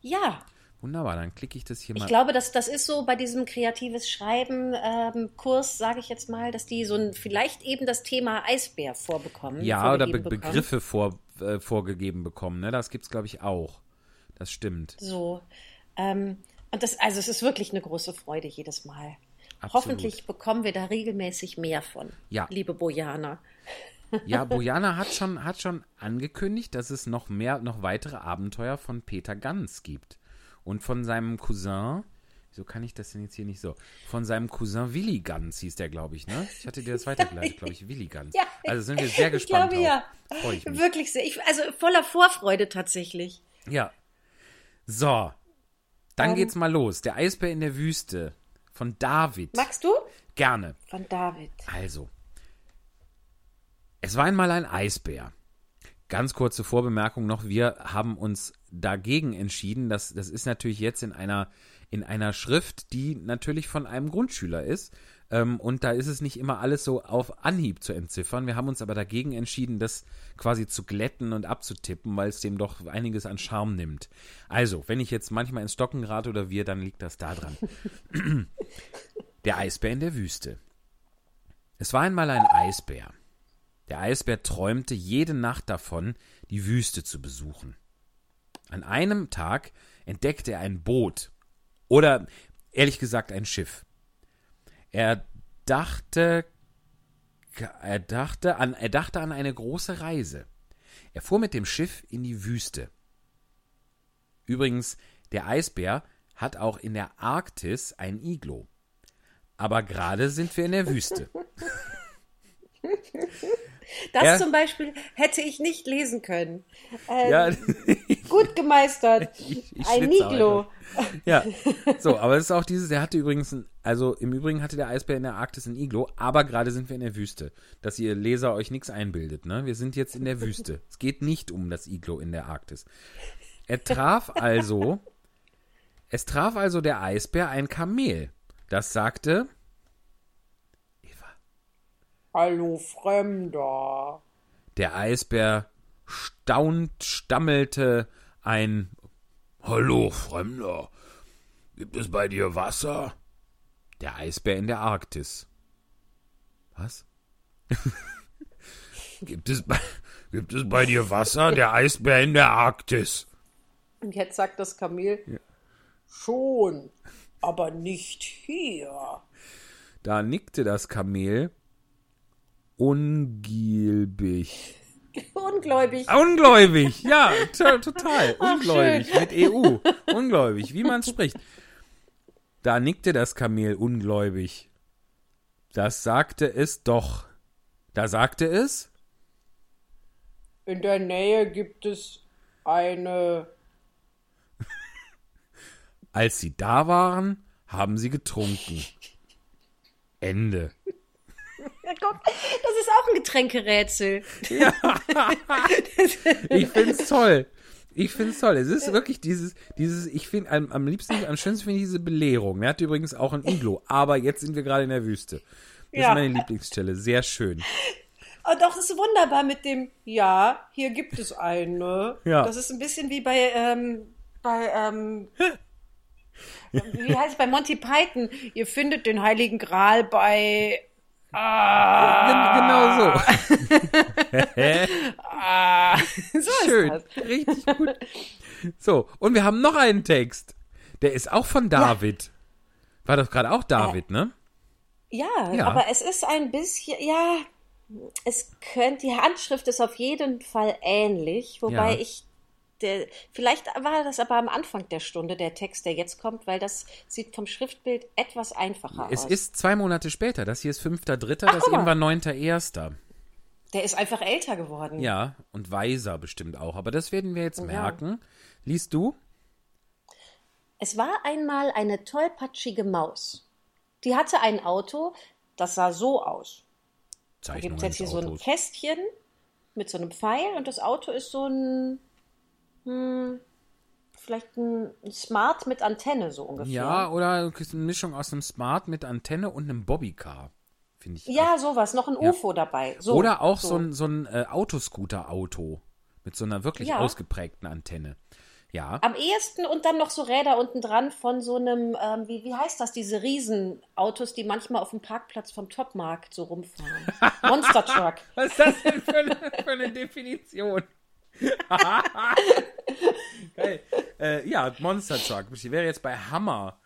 Ja, Wunderbar, dann klicke ich das hier ich mal. glaube, dass das ist so bei diesem kreatives Schreiben ähm, sage ich jetzt mal, dass die so ein, vielleicht eben das Thema Eisbär vorbekommen. ja, oder Be bekommen. Begriffe vor, äh, vorgegeben bekommen. Ne? Das gibt es, glaube ich, auch. Das stimmt. So. Ähm, und das, also es ist wirklich eine große Freude jedes Mal. Absolut. Hoffentlich bekommen wir da regelmäßig mehr von. Ja. Liebe Bojana. [laughs] Ja, Bojana hat schon, hat schon angekündigt, dass es noch mehr, noch weitere Abenteuer von Peter Ganz gibt. Und von seinem Cousin, wieso kann ich das denn jetzt hier nicht so? Von seinem Cousin Willi Ganz hieß der, glaube ich, ne? Ich hatte dir das [laughs] weitergeleitet, glaube ich, Willi Ganz. Ja, also sind wir sehr ich gespannt glaube ja. Freue ich mich. Wirklich sehr. Ich, also voller Vorfreude tatsächlich. Ja. So. Dann Ähm. geht's mal los. Der Eisbär in der Wüste von David. Magst du? Gerne. Von David. Also. Es war einmal ein Eisbär. Ganz kurze Vorbemerkung noch. Wir haben uns dagegen entschieden. Das, das ist natürlich jetzt in einer, in einer Schrift, die natürlich von einem Grundschüler ist. Ähm, und da ist es nicht immer alles so auf Anhieb zu entziffern. Wir haben uns aber dagegen entschieden, das quasi zu glätten und abzutippen, weil es dem doch einiges an Charme nimmt. Also, wenn ich jetzt manchmal ins Stocken gerate oder wir, dann liegt das da dran. [laughs] Der Eisbär in der Wüste. Es war einmal ein Eisbär. Der Eisbär träumte jede Nacht davon, die Wüste zu besuchen. An einem Tag entdeckte er ein Boot oder ehrlich gesagt ein Schiff. Er dachte, er dachte an, er dachte an eine große Reise. Er fuhr mit dem Schiff in die Wüste. Übrigens, der Eisbär hat auch in der Arktis ein Iglo. Aber gerade sind wir in der Wüste. Das Ja. zum Beispiel hätte ich nicht lesen können. Ähm, Ja, Gut gemeistert. [laughs] Ich- ich ein Niglo. ja. So, aber es ist auch dieses, der hatte übrigens, ein, also im Übrigen hatte der Eisbär in der Arktis ein Iglo, aber gerade sind wir in der Wüste. Dass ihr Leser euch nichts einbildet, ne? Wir sind jetzt in der Wüste. Es geht nicht um das Iglo in der Arktis. Er traf also, es traf also der Eisbär ein Kamel. Das sagte, Eva, Hallo Fremder. Der Eisbär staunt, stammelte ein Hallo, Fremder. Gibt es bei dir Wasser? Der Eisbär in der Arktis. Was? [laughs] gibt, es bei, gibt es bei dir Wasser? Der Eisbär in der Arktis. Und jetzt sagt das Kamel, schon, aber nicht hier. Da nickte das Kamel ungilbig. [laughs] Ungläubig. Ungläubig, ja, to- [laughs] total. Ach, Ungläubig mit EU. Ungläubig, wie man spricht. Da nickte das Kamel ungläubig. Das sagte es doch. Da sagte es, In der Nähe gibt es eine. als sie da waren, haben sie getrunken. [laughs] Ende. Ja, guck, das ist auch ein Getränkerätsel. [laughs] Ich find's toll. Ich find's toll. Es ist wirklich dieses, dieses, ich finde, am, am liebsten, am schönsten finde ich diese Belehrung. Er hat übrigens auch ein Iglo, aber jetzt sind wir gerade in der Wüste. Das Ja. ist meine Lieblingsstelle. Sehr schön. Oh, doch, das ist wunderbar mit dem, ja, hier gibt es eine. Ja. Das ist ein bisschen wie bei, ähm, bei, ähm, [laughs] wie heißt es bei Monty Python? Ihr findet den Heiligen Gral bei. Ah, Gen- Genau so. ah. [laughs] [laughs] so Schön. Richtig gut. So, und wir haben noch einen Text. Der ist auch von David. War das gerade auch David, ne? Ja, Ja. aber es ist ein bisschen, ja, es könnte, die Handschrift ist auf jeden Fall ähnlich, wobei Ja. ich, der, vielleicht war das aber am Anfang der Stunde der Text, der jetzt kommt, weil das sieht vom Schriftbild etwas einfacher Es aus. ist zwei Monate später. Das hier ist 5.3., Ach, das eben war 9.1. der ist einfach älter geworden. Ja, und weiser bestimmt auch. Aber das werden wir jetzt merken. Liest du? Es war einmal eine tollpatschige Maus. Die hatte ein Auto, das sah so aus. Da gibt es Zeichnung jetzt hier eines so ein Autos. Kästchen mit so einem Pfeil und das Auto ist so ein, hm, vielleicht ein Smart mit Antenne so ungefähr. Ja, oder eine Mischung aus einem Smart mit Antenne und einem Bobbycar. Finde ich. Ja, sowas, noch ein UFO dabei. So, oder auch so, ein, so ein äh, Autoscooter-Auto mit so einer wirklich Ja. ausgeprägten Antenne. Ja. Am ehesten und dann noch so Räder unten dran von so einem, ähm, wie, wie heißt das, diese Riesenautos, die manchmal auf dem Parkplatz vom Topmarkt so rumfahren. [laughs] Monster Truck. Was ist das denn für eine, für eine Definition? Geil. Äh, ja, Monster Truck. Die wäre jetzt bei Hammer.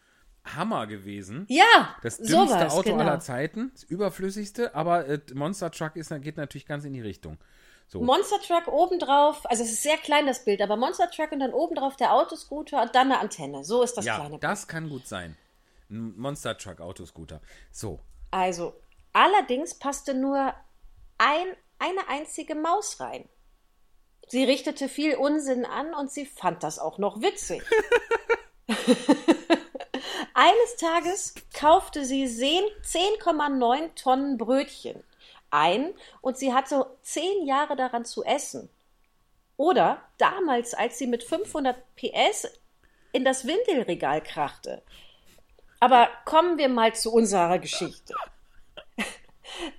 Hammer gewesen. Ja, Das dümmste sowas, Auto genau. aller Zeiten. Das überflüssigste, aber äh, Monster Truck ist, geht natürlich ganz in die Richtung. So. Monster Truck obendrauf, also es ist sehr klein das Bild, aber Monster Truck und dann obendrauf der Autoscooter und dann eine Antenne. So ist das ja, kleine Bild. das kann gut sein. Ein Monster Truck Autoscooter. So. Also, allerdings passte nur ein, eine einzige Maus rein. Sie richtete viel Unsinn an und sie fand das auch noch witzig. [laughs] Eines Tages kaufte sie 10 10,9 Tonnen Brötchen ein und sie hatte zehn Jahre daran zu essen. Oder damals, als sie mit 500 PS in das Windelregal krachte. Aber kommen wir mal zu unserer Geschichte.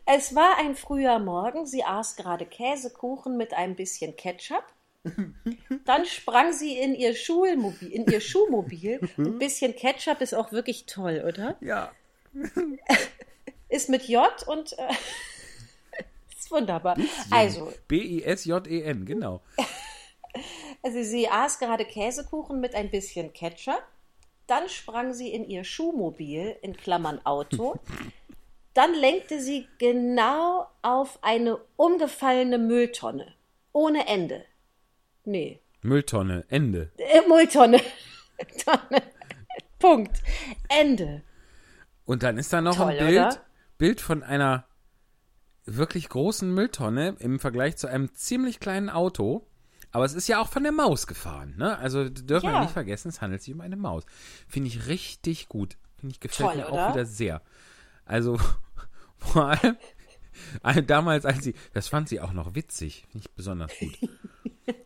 Es war ein früher Morgen, sie aß gerade Käsekuchen mit ein bisschen Ketchup. [laughs] Dann sprang sie in ihr Schulmobil, in ihr Schuhmobil. [laughs] Ein bisschen Ketchup ist auch wirklich toll, oder? Ja. [laughs] Ist mit J und äh, ist wunderbar. Also, B-I-S-J-E-N, genau. also sie aß gerade Käsekuchen mit ein bisschen Ketchup. Dann sprang sie in ihr Schuhmobil, in Klammern Auto. Dann lenkte sie genau auf eine umgefallene Mülltonne. Ohne Ende. Nee. Mülltonne, Ende. Äh, Mülltonne. [laughs] Tonne. Punkt. Ende. Und dann ist da noch Toll, ein Bild, oder? Bild von einer wirklich großen Mülltonne im Vergleich zu einem ziemlich kleinen Auto. Aber es ist ja auch von der Maus gefahren, ne? Also dürfen wir Ja. nicht vergessen, es handelt sich um eine Maus. Finde ich richtig gut. Finde ich gefällt Toll, mir oder? auch wieder sehr. Also [laughs] vor allem äh, damals, als sie, das fand sie auch noch witzig, ich besonders gut.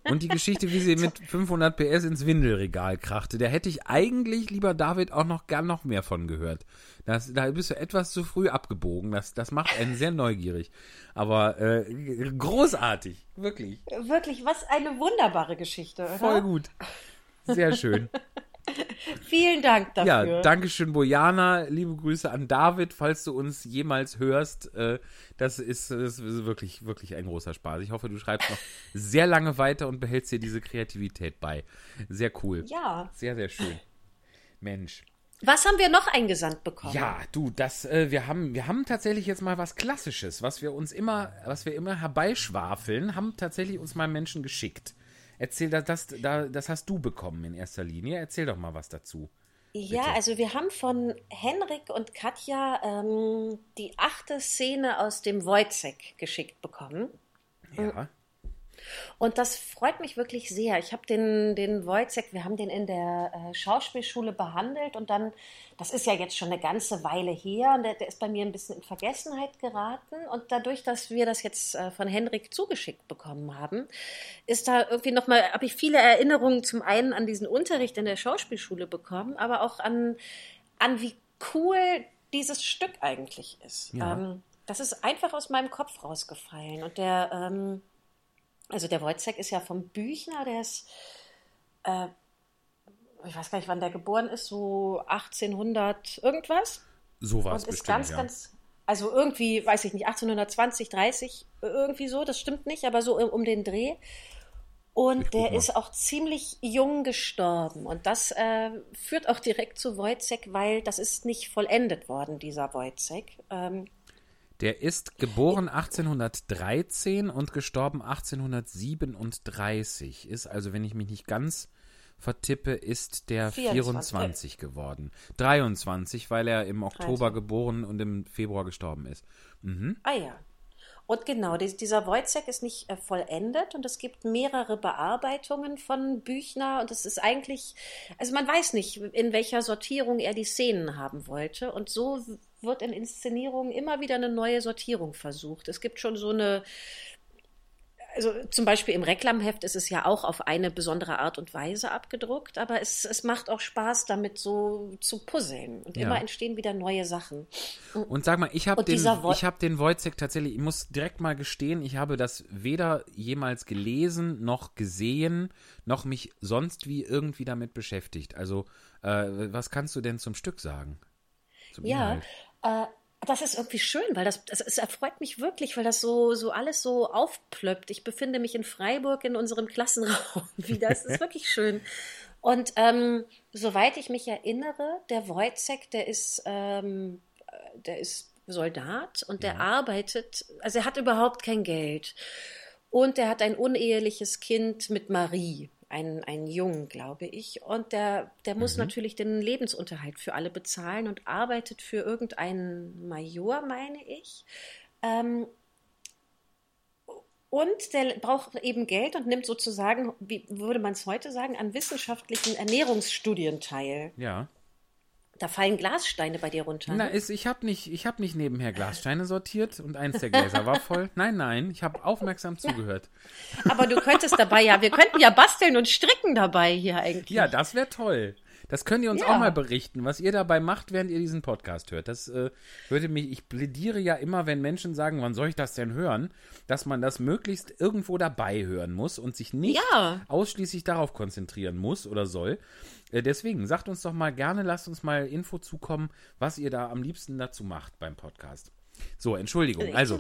Und die Geschichte, wie sie mit 500 PS ins Windelregal krachte, da hätte ich eigentlich, lieber David, auch noch gern noch mehr von gehört. Das, da bist du etwas zu früh abgebogen. Das, das macht einen sehr neugierig. Aber äh, großartig, wirklich. Wirklich, was eine wunderbare Geschichte, oder? Voll gut. Sehr schön. [laughs] [laughs] Vielen Dank dafür. Ja, Dankeschön, Bojana. Liebe Grüße an David, falls du uns jemals hörst. Äh, das, ist, das ist wirklich, wirklich ein großer Spaß. Ich hoffe, du schreibst noch [laughs] sehr lange weiter und behältst dir diese Kreativität bei. Sehr cool. Ja. Sehr, sehr schön. Mensch. Was haben wir noch eingesandt bekommen? Ja, du, das, äh, wir haben, wir haben tatsächlich jetzt mal was Klassisches, was wir uns immer, was wir immer herbeischwafeln, haben tatsächlich uns mal Menschen geschickt. Erzähl, das, das, da- das hast du bekommen in erster Linie. Erzähl doch mal was dazu. Ja, Bitte. also wir haben von Henrik und Katja ähm, die achte Szene aus dem Wojcek geschickt bekommen. Ja. Und das freut mich wirklich sehr. Ich habe den, den Wojcek, wir haben den in der äh, Schauspielschule behandelt und dann, das ist ja jetzt schon eine ganze Weile her und der, der ist bei mir ein bisschen in Vergessenheit geraten. Und dadurch, dass wir das jetzt äh, von Henrik zugeschickt bekommen haben, ist da irgendwie nochmal, habe ich viele Erinnerungen zum einen an diesen Unterricht in der Schauspielschule bekommen, aber auch an, an wie cool dieses Stück eigentlich ist. Ja. Ähm, das ist einfach aus meinem Kopf rausgefallen und der, ähm, also der Wojciech ist ja vom Büchner, der ist, äh, ich weiß gar nicht, wann der geboren ist, so 1800 irgendwas. So war es Und ist bestimmt, ganz, ja. ganz, also irgendwie, weiß ich nicht, 1820, 30, irgendwie so, das stimmt nicht, aber so um, den Dreh. Und der ist auch ziemlich jung gestorben. Und das äh, führt auch direkt zu Wojciech, weil das ist nicht vollendet worden, dieser Wojciech. Ähm, Der ist geboren 1813 und gestorben 1837. Ist also, wenn ich mich nicht ganz vertippe, ist der 24. 24 geworden. 23, weil er im Oktober 23. geboren und im Februar gestorben ist. Ah ja. Und genau, dies- dieser Wojciech ist nicht äh, vollendet und es gibt mehrere Bearbeitungen von Büchner und es ist eigentlich, also man weiß nicht, in welcher Sortierung er die Szenen haben wollte und so wird in Inszenierungen immer wieder eine neue Sortierung versucht. Es gibt schon so eine, also zum Beispiel im Reklamheft ist es ja auch auf eine besondere Art und Weise abgedruckt, aber es, es macht auch Spaß, damit so zu puzzeln und Ja. immer entstehen wieder neue Sachen. Und sag mal, ich habe Und den, ich hab den Wojciech tatsächlich, ich muss direkt mal gestehen, ich habe das weder jemals gelesen, noch gesehen, noch mich sonst wie irgendwie damit beschäftigt. Also, äh, was kannst du denn zum Stück sagen? Zum Ja, Inhalt? äh, das ist irgendwie schön, weil das, das es erfreut mich wirklich, weil das so, so alles so aufplöppt. Ich befinde mich in Freiburg in unserem Klassenraum [laughs] wieder. Es ist wirklich schön. Und ähm, soweit ich mich erinnere, der Wojciech, der ist, ähm, äh, der ist Soldat und der arbeitet, also er hat überhaupt kein Geld. Und er hat ein uneheliches Kind mit Marie, einen, einen Jungen, glaube ich. Und der, der muss natürlich den Lebensunterhalt für alle bezahlen und arbeitet für irgendeinen Major, meine ich. Ähm, und der braucht eben Geld und nimmt sozusagen, wie würde man es heute sagen, an wissenschaftlichen Ernährungsstudien teil. Ja. Da fallen Glassteine bei dir runter. Na, ne? ist, ich habe nicht, ich hab nicht nebenher Glassteine sortiert und eins der Gläser war voll. [laughs] Nein, nein, ich habe aufmerksam zugehört. Aber du könntest dabei ja, wir könnten ja basteln und stricken dabei hier eigentlich. Ja, das wäre toll. Das könnt ihr uns Ja. auch mal berichten, was ihr dabei macht, während ihr diesen Podcast hört. Das äh, würde mich, ich plädiere ja immer, wenn Menschen sagen, wann soll ich das denn hören, dass man das möglichst irgendwo dabei hören muss und sich nicht Ja. ausschließlich darauf konzentrieren muss oder soll. Äh, deswegen, sagt uns doch mal gerne, lasst uns mal Info zukommen, was ihr da am liebsten dazu macht beim Podcast. So, Entschuldigung. Ich Also,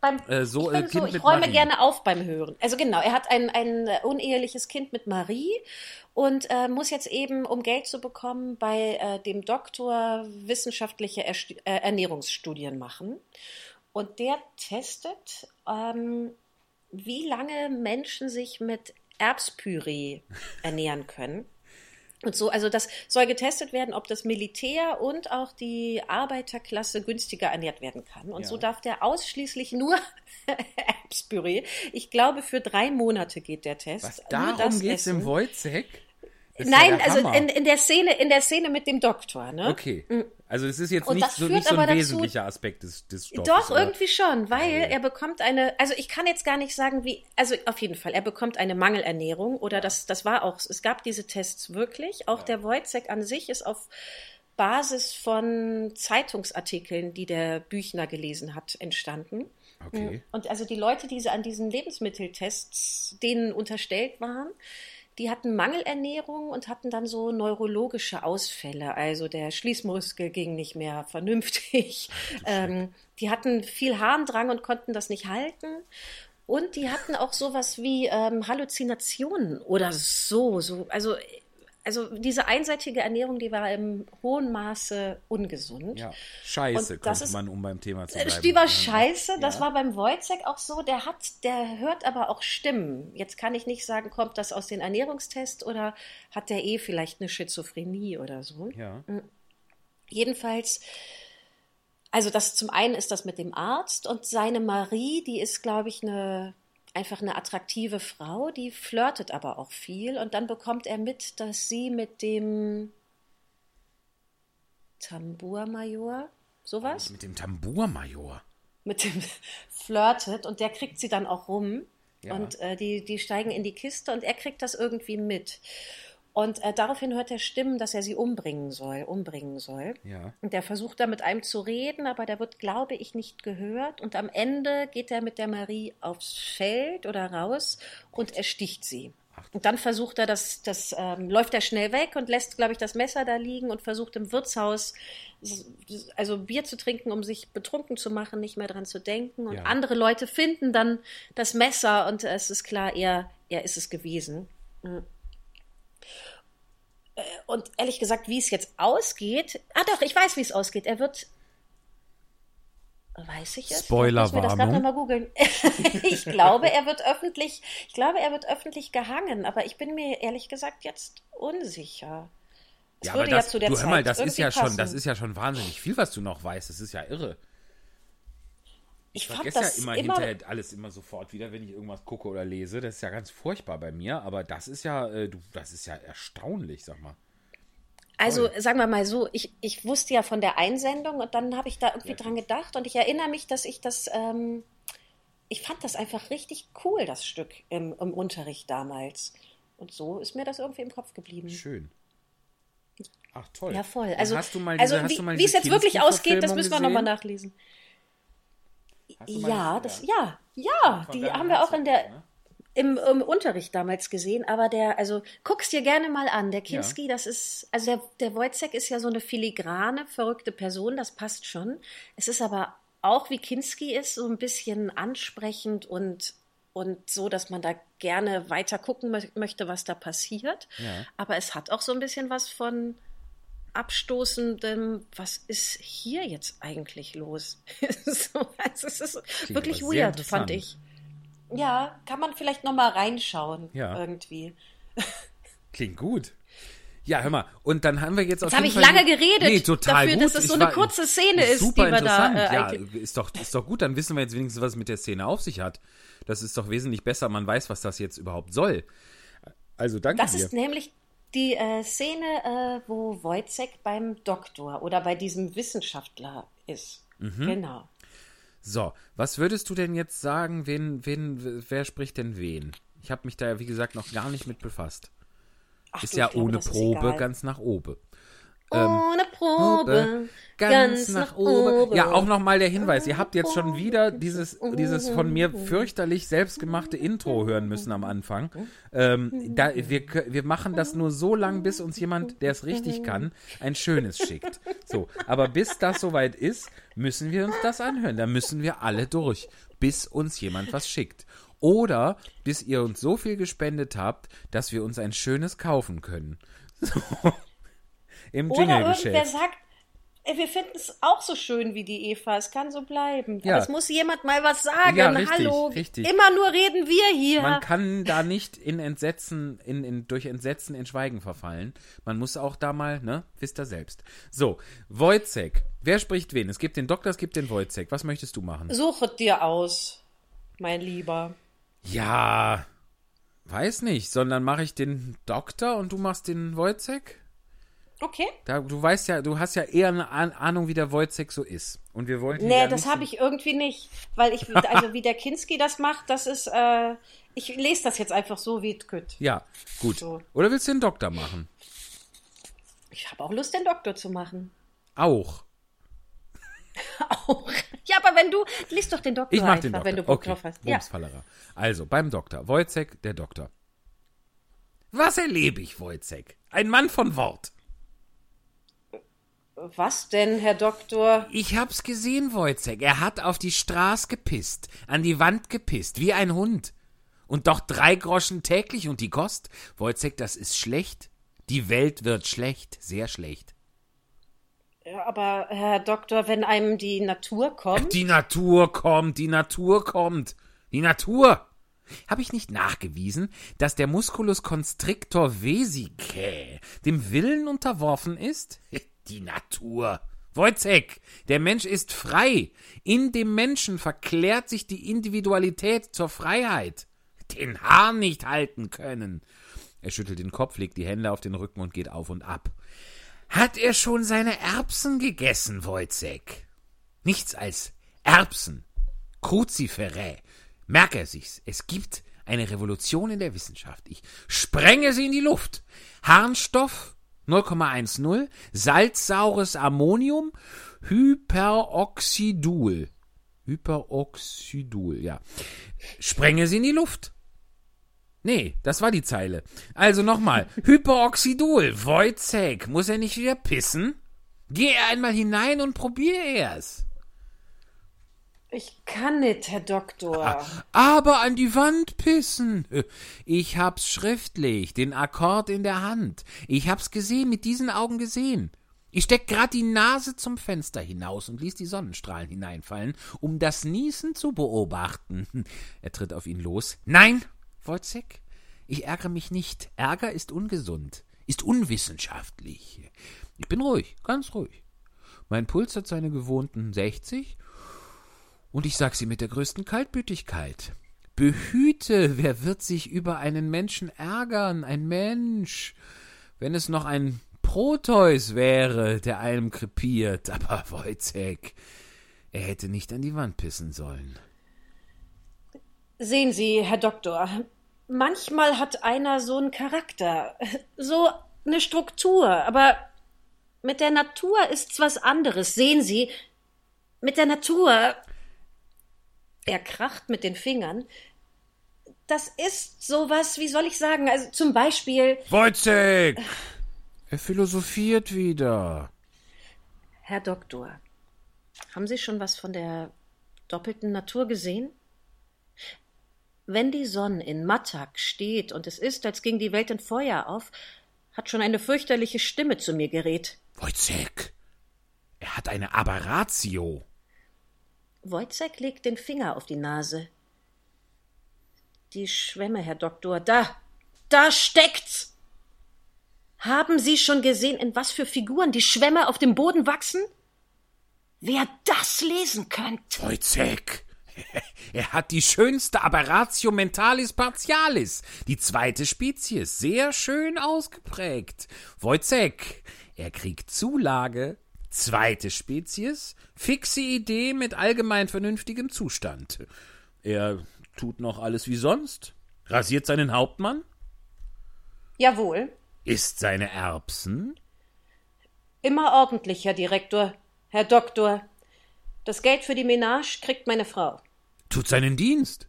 beim, äh, so, ich, äh, so, ich räume Marie. gerne auf beim Hören. Also genau, er hat ein, ein äh, uneheliches Kind mit Marie und äh, muss jetzt eben, um Geld zu bekommen, bei äh, dem Doktor wissenschaftliche Erst äh, Ernährungsstudien machen. Und der testet, ähm, wie lange Menschen sich mit Erbspüree ernähren können. Und so, also das soll getestet werden, ob das Militär und auch die Arbeiterklasse günstiger ernährt werden kann. Und Ja. so darf der ausschließlich nur [laughs] Erbspüree. Ich glaube, für drei Monate geht der Test. was darum geht's essen. im Wojciech? Ist ja Nein, der also in, in der Szene, in der Szene mit dem Doktor, ne? Okay. Also es ist jetzt Und nicht so, nicht so ein aber dazu- wesentlicher Aspekt des, des Stoffes. Doch, oder? irgendwie schon, weil Geil. er bekommt eine, also ich kann jetzt gar nicht sagen, wie, also auf jeden Fall, er bekommt eine Mangelernährung oder das, das war auch, es gab diese Tests wirklich. Auch der Wojciech an sich ist auf Basis von Zeitungsartikeln, die der Büchner gelesen hat, entstanden. Okay. Und also die Leute, die an diesen Lebensmitteltests denen unterstellt waren, die hatten Mangelernährung und hatten dann so neurologische Ausfälle. Also der Schließmuskel ging nicht mehr vernünftig. Ähm, die hatten viel Harndrang und konnten das nicht halten. Und die hatten auch sowas wie ähm, Halluzinationen oder so, so. Also, also diese einseitige Ernährung, die war im hohen Maße ungesund. Ja, scheiße Und das ist- man, um beim Thema zu Äh, bleiben. Die war scheiße, das Ja. war beim Wojciech auch so. Der hat, der hört aber auch Stimmen. Jetzt kann ich nicht sagen, kommt das aus den Ernährungstests oder hat der eh vielleicht eine Schizophrenie oder so. Ja. Jedenfalls, also das zum einen ist das mit dem Arzt und seine Marie, die ist, glaube ich, eine einfach eine attraktive Frau, die flirtet aber auch viel und dann bekommt er mit, dass sie mit dem Tambourmajor sowas Mit dem Tambourmajor. mit dem [laughs] flirtet und der kriegt sie dann auch rum. Ja. Und äh, die, die steigen in die Kiste und er kriegt das irgendwie mit. Und äh, daraufhin hört er Stimmen, dass er sie umbringen soll, umbringen soll. Ja. Und der versucht da mit einem zu reden, aber der wird, glaube ich, nicht gehört. Und am Ende geht er mit der Marie aufs Feld oder raus und ersticht sie. Und dann versucht er, das, das ähm, läuft er schnell weg und lässt, glaube ich, das Messer da liegen und versucht im Wirtshaus also Bier zu trinken, um sich betrunken zu machen, nicht mehr dran zu denken. Und Ja. andere Leute finden dann das Messer und es ist klar, er, er ist es gewesen. Mhm. Äh, Und ehrlich gesagt, wie es jetzt ausgeht, ah doch, ich weiß, wie es ausgeht. Er wird Weiß ich es? Spoilerwarnung. Ich muss mir das gerade nochmal googeln. [laughs] ich glaube, er wird öffentlich, ich glaube, er wird öffentlich gehangen, aber ich bin mir ehrlich gesagt jetzt unsicher. Es Ja, aber würde das, ja zu der du hör Zeit mal, das ist ja schon, passen. das ist ja schon wahnsinnig viel, was du noch weißt. Das ist ja irre. Ich vergesse ja immer, immer, hinterher alles immer sofort wieder, wenn ich irgendwas gucke oder lese. Das ist ja ganz furchtbar bei mir, aber das ist ja, äh, du, das ist ja erstaunlich, sag mal. Also sagen wir mal so, ich, ich wusste ja von der Einsendung und dann habe ich da irgendwie dran gedacht und ich erinnere mich, dass ich das, ähm, ich fand das einfach richtig cool, das Stück im, im Unterricht damals. Und so ist mir das irgendwie im Kopf geblieben. Schön. Ach toll. Ja, voll. Also, hast du mal also diese, wie, mal wie es diese jetzt wirklich ausgeht, das müssen wir nochmal nachlesen. Ja, das, ja, ja, Von die haben wir auch in der, ne? im, im Unterricht damals gesehen, aber der, also guck's dir gerne mal an. Der Kinski, das ist, also der, der Wojciech ist ja so eine filigrane, verrückte Person, das passt schon. Es ist aber auch wie Kinski ist, so ein bisschen ansprechend und, und so, dass man da gerne weiter gucken mö möchte, was da passiert. Ja. Aber es hat auch so ein bisschen was von abstoßendem, was ist hier jetzt eigentlich los? [laughs] so, also es ist wirklich aber sehr weird, fand ich. Ja, kann man vielleicht noch mal reinschauen Ja. irgendwie. [laughs] Klingt gut. Ja, hör mal, und dann haben wir jetzt auf Jetzt habe jeden ich lange geredet nee, total dafür, gut. dass es so Ich eine war- kurze Szene ist, super die wir da, äh, ja, ist doch, ist doch gut, dann wissen wir jetzt wenigstens, was es mit der Szene auf sich hat. Das ist doch wesentlich besser, man weiß, was das jetzt überhaupt soll. Also danke Das dir. ist nämlich die äh, Szene, äh, wo Wojciech beim Doktor oder bei diesem Wissenschaftler ist. Mhm. Genau. So, was würdest du denn jetzt sagen, wen, wen, wer spricht denn wen? Ich habe mich da ja, wie gesagt, noch gar nicht mit befasst. Ach Ist ja glaube, ohne Probe ganz nach oben. Ohne Probe, ganz, nach, oben. Ja, auch nochmal der Hinweis. Ihr habt jetzt schon wieder dieses, dieses von mir fürchterlich selbstgemachte Intro hören müssen am Anfang. Ähm, da, wir, wir machen das nur so lang, bis uns jemand, der es richtig kann, ein schönes schickt. So, aber bis das soweit ist, müssen wir uns das anhören. Da müssen wir alle durch, bis uns jemand was schickt. Oder bis ihr uns so viel gespendet habt, dass wir uns ein schönes kaufen können. So. Im Oder irgendwer sagt, ey, wir finden es auch so schön wie die Eva, es kann so bleiben. Ja. Aber es muss jemand mal was sagen. Ja, richtig, Hallo, richtig. immer nur reden wir hier. Man kann da nicht in Entsetzen, in, in, durch Entsetzen in Schweigen verfallen. Man muss auch da mal, ne, wisst ihr selbst. So, Wojcek. Wer spricht wen? Es gibt den Doktor, es gibt den Wojcek. Was möchtest du machen? Suche dir aus, mein Lieber. Ja, weiß nicht, sondern mache ich den Doktor und du machst den Wojcek? Okay. Da, du weißt ja, du hast ja eher eine Ah- Ahnung, wie der Wojcek so ist. Und wir wollten Nee, ja das habe ich irgendwie nicht. Weil ich, also wie der Kinski das macht, das ist, äh, ich lese das jetzt einfach so, wie es geht. Ja, gut. So. Oder willst du den Doktor machen? Ich habe auch Lust, den Doktor zu machen. Auch. Auch. Ja, aber wenn du, lies doch den Doktor Ich mach einfach, den Doktor. wenn du Bock okay. drauf hast. Ja. Also, beim Doktor. Wojcek, der Doktor. Was erlebe ich, Wojcek? Ein Mann von Wort. Was denn, Herr Doktor? Ich hab's gesehen, Wojcek. Er hat auf die Straße gepisst, an die Wand gepisst, wie ein Hund. Und doch drei Groschen täglich und die Kost? Wojcek, das ist schlecht. Die Welt wird schlecht, sehr schlecht. Ja, aber Herr Doktor, wenn einem die Natur kommt, Die Natur kommt, die Natur kommt. Die Natur. Habe ich nicht nachgewiesen, dass der Musculus constrictor vesicae dem Willen unterworfen ist? [laughs] Die Natur. Wojcek, der Mensch ist frei. In dem Menschen verklärt sich die Individualität zur Freiheit. Den Hahn nicht halten können. Er schüttelt den Kopf, legt die Hände auf den Rücken und geht auf und ab. Hat er schon seine Erbsen gegessen, Wojcek? Nichts als Erbsen. Cruciferae. Merk er sich's. Es gibt eine Revolution in der Wissenschaft. Ich sprenge sie in die Luft. Harnstoff 0,10, salzsaures Ammonium, Hyperoxidul. Hyperoxidul, ja. Sprenge sie in die Luft. Nee, das war die Zeile. Also nochmal. Hyperoxidol. Wojcek, muss er nicht wieder pissen? Geh einmal hinein und probier er's. Ich kann nicht, Herr Doktor. Aber an die Wand pissen. [laughs] Ich hab's schriftlich, den Akkord in der Hand. Ich hab's gesehen, mit diesen Augen gesehen. Ich steck grad die Nase zum Fenster hinaus und ließ die Sonnenstrahlen hineinfallen, um das Niesen zu beobachten. [laughs] Er tritt auf ihn los. Nein, Wojcek, ich ärgere mich nicht. Ärger ist ungesund, ist unwissenschaftlich. Ich bin ruhig, ganz ruhig. Mein Puls hat seine gewohnten 60 und ich sag sie mit der größten Kaltblütigkeit. Behüte, wer wird sich über einen Menschen ärgern? Ein Mensch. Wenn es noch ein Proteus wäre, der einem krepiert, [laughs] aber Wojcek, er hätte nicht an die Wand pissen sollen. Sehen Sie, Herr Doktor, manchmal hat einer so einen Charakter, [laughs] so eine Struktur, aber mit der Natur ist's was anderes. Sehen Sie, mit der Natur. Er kracht mit den Fingern. Das ist sowas, wie soll ich sagen, also zum Beispiel. Wojcek! Er philosophiert wieder. Herr Doktor, haben Sie schon was von der doppelten Natur gesehen? Wenn die Sonne in Mattak steht und es ist, als ging die Welt in Feuer auf, hat schon eine fürchterliche Stimme zu mir geredet. Wojcek! Er hat eine Aberratio. Wojcek legt den Finger auf die Nase. Die Schwämme, Herr Doktor, da, da steckt's! Haben Sie schon gesehen, in was für Figuren die Schwämme auf dem Boden wachsen? Wer das lesen könnte. Wojcek! [laughs] Er hat die schönste Aberratio mentalis partialis, die zweite Spezies, sehr schön ausgeprägt. Wojcek, er kriegt Zulage, zweite Spezies, fixe Idee mit allgemein vernünftigem Zustand. Er tut noch alles wie sonst, rasiert seinen Hauptmann, Jawohl. isst seine Erbsen, Immer ordentlich, Herr Direktor, Herr Doktor. Das Geld für die Menage kriegt meine Frau. tut seinen Dienst.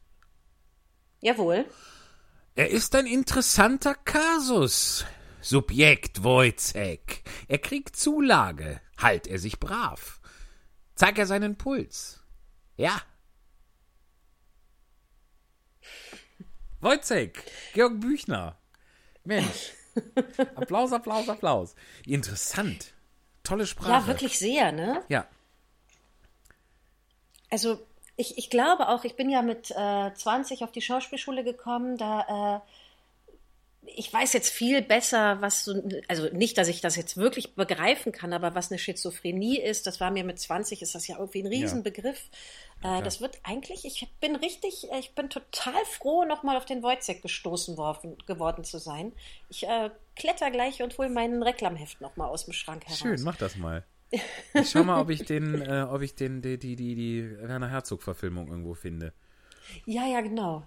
Jawohl. Er ist ein interessanter Kasus. Subjekt Wojcek. Er kriegt Zulage. Halt er sich brav. Zeig er seinen Puls. Ja. Wojcek. Georg Büchner. Mensch. Applaus, Applaus, Applaus. Interessant. Tolle Sprache. Ja, wirklich sehr, ne? Ja. Also ich, ich glaube auch, ich bin ja mit äh, 20 auf die Schauspielschule gekommen, da äh, ich weiß jetzt viel besser, was so, also nicht, dass ich das jetzt wirklich begreifen kann, aber was eine Schizophrenie ist, das war mir mit 20, ist das ja irgendwie ein Riesenbegriff. äh, das wird eigentlich, ich bin richtig, äh, ich bin total froh, nochmal auf den Wojcek gestoßen worden, geworden zu sein. Ich äh, kletter gleich und hole meinen Reklamheft nochmal aus dem Schrank heraus. Schön, mach das mal. [laughs] Ich schau mal, ob ich den, äh, ob ich den, die, die, die, die Werner Herzog-Verfilmung irgendwo finde. Ja, ja, genau.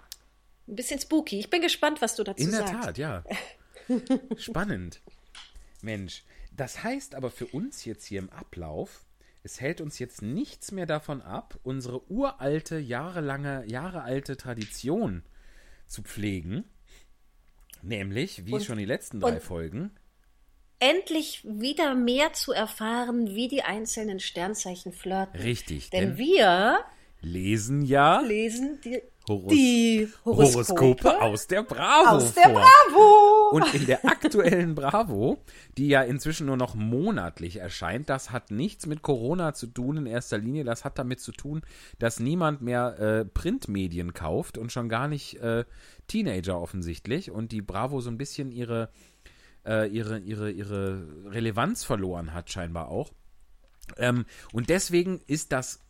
Ein bisschen spooky. Ich bin gespannt, was du dazu In der sagst. Tat, ja. [laughs] Spannend. Mensch, das heißt aber für uns jetzt hier im Ablauf, es hält uns jetzt nichts mehr davon ab, unsere uralte, jahrelange, jahrealte Tradition zu pflegen. Nämlich, wie Und- schon die letzten drei Folgen, Endlich wieder mehr zu erfahren, wie die einzelnen Sternzeichen flirten. richtig, Denn denn wir lesen ja lesen die, Horos die Horoskope, Horoskope aus der Bravo aus der vor. Bravo. Und in der aktuellen Bravo, die ja inzwischen nur noch monatlich erscheint, das hat nichts mit Corona zu tun in erster Linie. Das hat damit zu tun, dass niemand mehr äh, Printmedien kauft und schon gar nicht äh, Teenager offensichtlich. Und die Bravo so ein bisschen ihre, äh, ihre, ihre, ihre Relevanz verloren hat, scheinbar auch. Ähm, und deswegen ist das,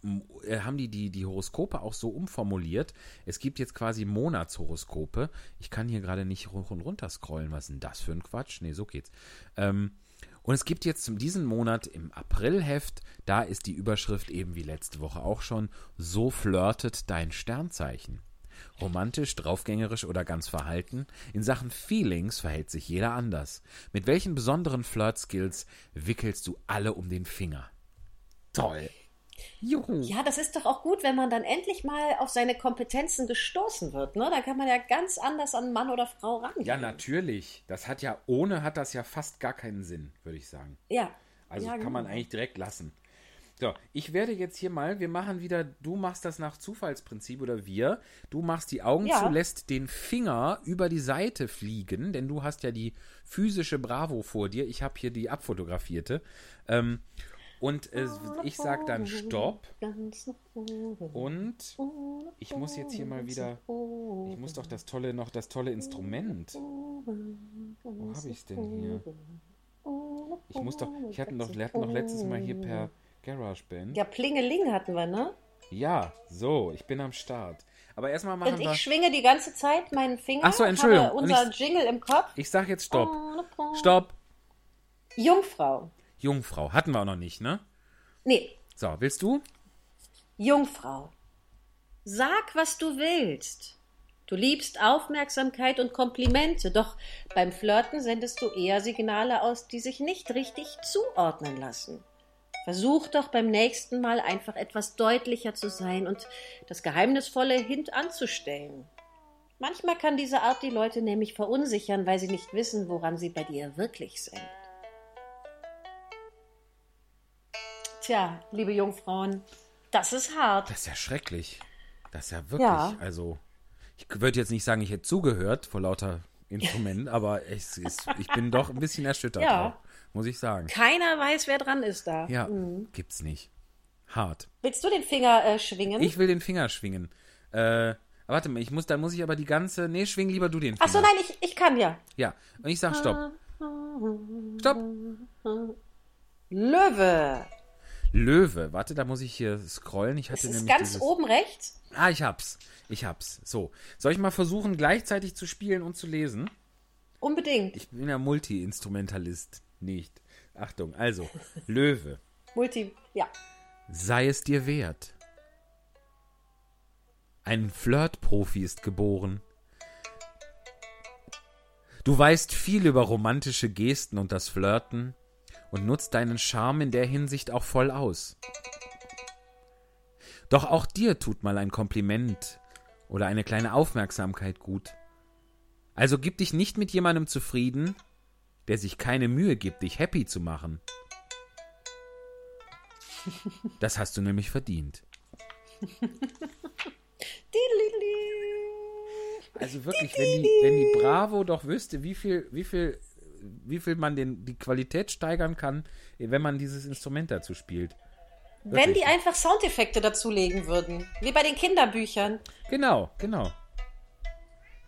äh, haben die, die die Horoskope auch so umformuliert. Es gibt jetzt quasi Monatshoroskope. Ich kann hier gerade nicht hoch und runter scrollen. Was ist denn das für ein Quatsch? Nee, so geht's. Ähm, und es gibt jetzt diesen Monat im Aprilheft, da ist die Überschrift eben wie letzte Woche auch schon, so flirtet dein Sternzeichen. Romantisch, draufgängerisch oder ganz verhalten? In Sachen Feelings verhält sich jeder anders. Mit welchen besonderen Flirt-Skills wickelst du alle um den Finger? Toll. Juhu. Ja, das ist doch auch gut, wenn man dann endlich mal auf seine Kompetenzen gestoßen wird. Ne? Da kann man ja ganz anders an Mann oder Frau rangehen. Ja, natürlich. Das hat ja, ohne hat das ja fast gar keinen Sinn, würde ich sagen. Ja. Also ja, kann man genau. eigentlich direkt lassen. So, ich werde jetzt hier mal, wir machen wieder, du machst das nach Zufallsprinzip oder wir. Du machst die Augen Ja. zu, lässt den Finger über die Seite fliegen, denn du hast ja die physische Bravo vor dir. Ich habe hier die abfotografierte. Ähm, und äh, ich sag dann Stopp. Und ich muss jetzt hier mal wieder. Ich muss doch das tolle, noch das tolle Instrument. Wo habe ich es denn hier? Ich muss doch. Ich hatte doch, wir hatten doch letztes Mal hier per GarageBand. Ja, Plingeling hatten wir, ne? Ja, so, ich bin am Start. Aber erstmal machen Und wir. ich schwinge die ganze Zeit meinen Finger. Ach so, Entschuldigung. Habe Und unser ich- Jingle im Kopf. Ich sag jetzt Stopp. Stopp. Jungfrau. Jungfrau. Hatten wir auch noch nicht, ne? Nee, So, willst du? Jungfrau. Sag, was du willst. Du liebst Aufmerksamkeit und Komplimente, doch beim Flirten sendest du eher Signale aus, die sich nicht richtig zuordnen lassen. Versuch doch beim nächsten Mal einfach etwas deutlicher zu sein und das Geheimnisvolle hintanzustellen. Manchmal kann diese Art die Leute nämlich verunsichern, weil sie nicht wissen, woran sie bei dir wirklich sind. Tja, liebe Jungfrauen, das ist hart. Das ist ja schrecklich. Das ist ja wirklich, Ja. also. Ich würde jetzt nicht sagen, ich hätte zugehört vor lauter Instrumenten, aber es ist, ich bin doch ein bisschen erschüttert, Ja. auch, muss ich sagen. Keiner weiß, wer dran ist da. Ja, gibt's nicht. Hart. Willst du den Finger äh, schwingen? Ich will den Finger schwingen. Äh, warte mal, ich muss, dann muss ich aber die ganze. Nee, schwing lieber du den Finger. Ach so, nein, ich, ich kann ja. Ja, und ich sag Stopp. Stopp. Löwe. Löwe. Warte, da muss ich hier scrollen. Ich hatte Das ist ganz dieses... oben rechts. Ah, ich hab's. Ich hab's. So. Soll ich mal versuchen, gleichzeitig zu spielen und zu lesen? Unbedingt. Ich bin ja Multi-Instrumentalist. Nicht. Achtung, also. [laughs] Löwe. Multi. Ja. Sei es dir wert. Ein Flirt-Profi ist geboren. Du weißt viel über romantische Gesten und das Flirten und nutzt deinen Charme in der Hinsicht auch voll aus. Doch auch dir tut mal ein Kompliment oder eine kleine Aufmerksamkeit gut. Also gib dich nicht mit jemandem zufrieden, der sich keine Mühe gibt, dich happy zu machen. Das hast du nämlich verdient. Also wirklich, wenn die, wenn die Bravo doch wüsste, wie viel, wie viel, wie viel man den, die Qualität steigern kann, wenn man dieses Instrument dazu spielt. Wenn die einfach Soundeffekte dazulegen würden. Wie bei den Kinderbüchern. Genau, genau.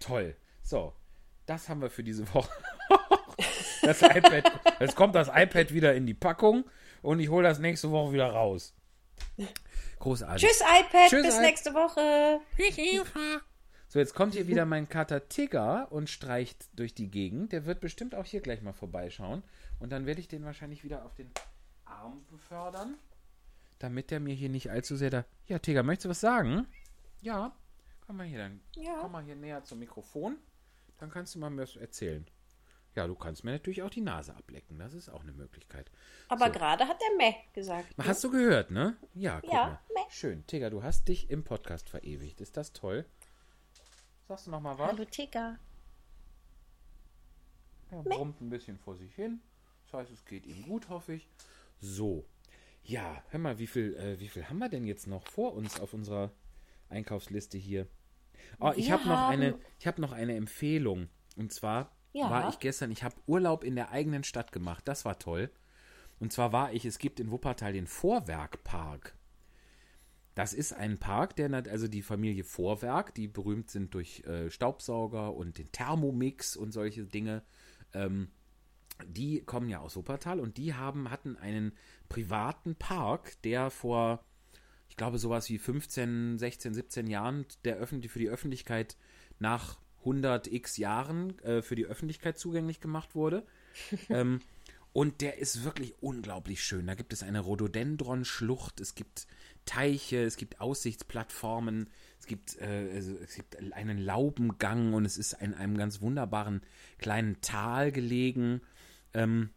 Toll. So, das haben wir für diese Woche. [laughs] Das iPad, jetzt kommt das iPad wieder in die Packung und ich hole das nächste Woche wieder raus. Großartig. Tschüss, iPad. Tschüss, bis iP- nächste Woche. So, jetzt kommt hier [laughs] wieder mein Kater Tigger und streicht durch die Gegend. Der wird bestimmt auch hier gleich mal vorbeischauen. Und dann werde ich den wahrscheinlich wieder auf den Arm befördern, damit der mir hier nicht allzu sehr da. Ja, Tigger, möchtest du was sagen? Ja. Komm mal hier dann. Ja. Komm mal hier näher zum Mikrofon. Dann kannst du mal mir was erzählen. Ja, du kannst mir natürlich auch die Nase ablecken. Das ist auch eine Möglichkeit. Aber So. gerade hat der Meh gesagt. Hast du gehört, ne? Ja, guck Ja, mal. meh. Schön. Tigger, du hast dich im Podcast verewigt. Ist das toll? Sagst du noch mal was? Hallo, Tigger. Er brummt ein bisschen vor sich hin. Das heißt, es geht ihm gut, hoffe ich. So. Ja, hör mal, wie viel, äh, wie viel haben wir denn jetzt noch vor uns auf unserer Einkaufsliste hier? Oh, ich habe noch eine, ich habe noch eine Empfehlung. Und zwar Ja. war ich gestern, ich habe Urlaub in der eigenen Stadt gemacht. Das war toll. Und zwar war ich, es gibt in Wuppertal den Vorwerkpark. Das ist ein Park, der, also die Familie Vorwerk, die berühmt sind durch äh, Staubsauger und den Thermomix und solche Dinge, ähm, die kommen ja aus Wuppertal und die haben, hatten einen privaten Park, der vor, ich glaube, sowas wie 15, 16, 17 Jahren der Öffentlich für die Öffentlichkeit nach 100 x Jahren äh, für die Öffentlichkeit zugänglich gemacht wurde. [laughs] ähm, und der ist wirklich unglaublich schön. Da gibt es eine Rhododendron-Schlucht, es gibt Teiche, es gibt Aussichtsplattformen, es gibt, äh, also, es gibt einen Laubengang und es ist in einem ganz wunderbaren kleinen Tal gelegen. Ähm,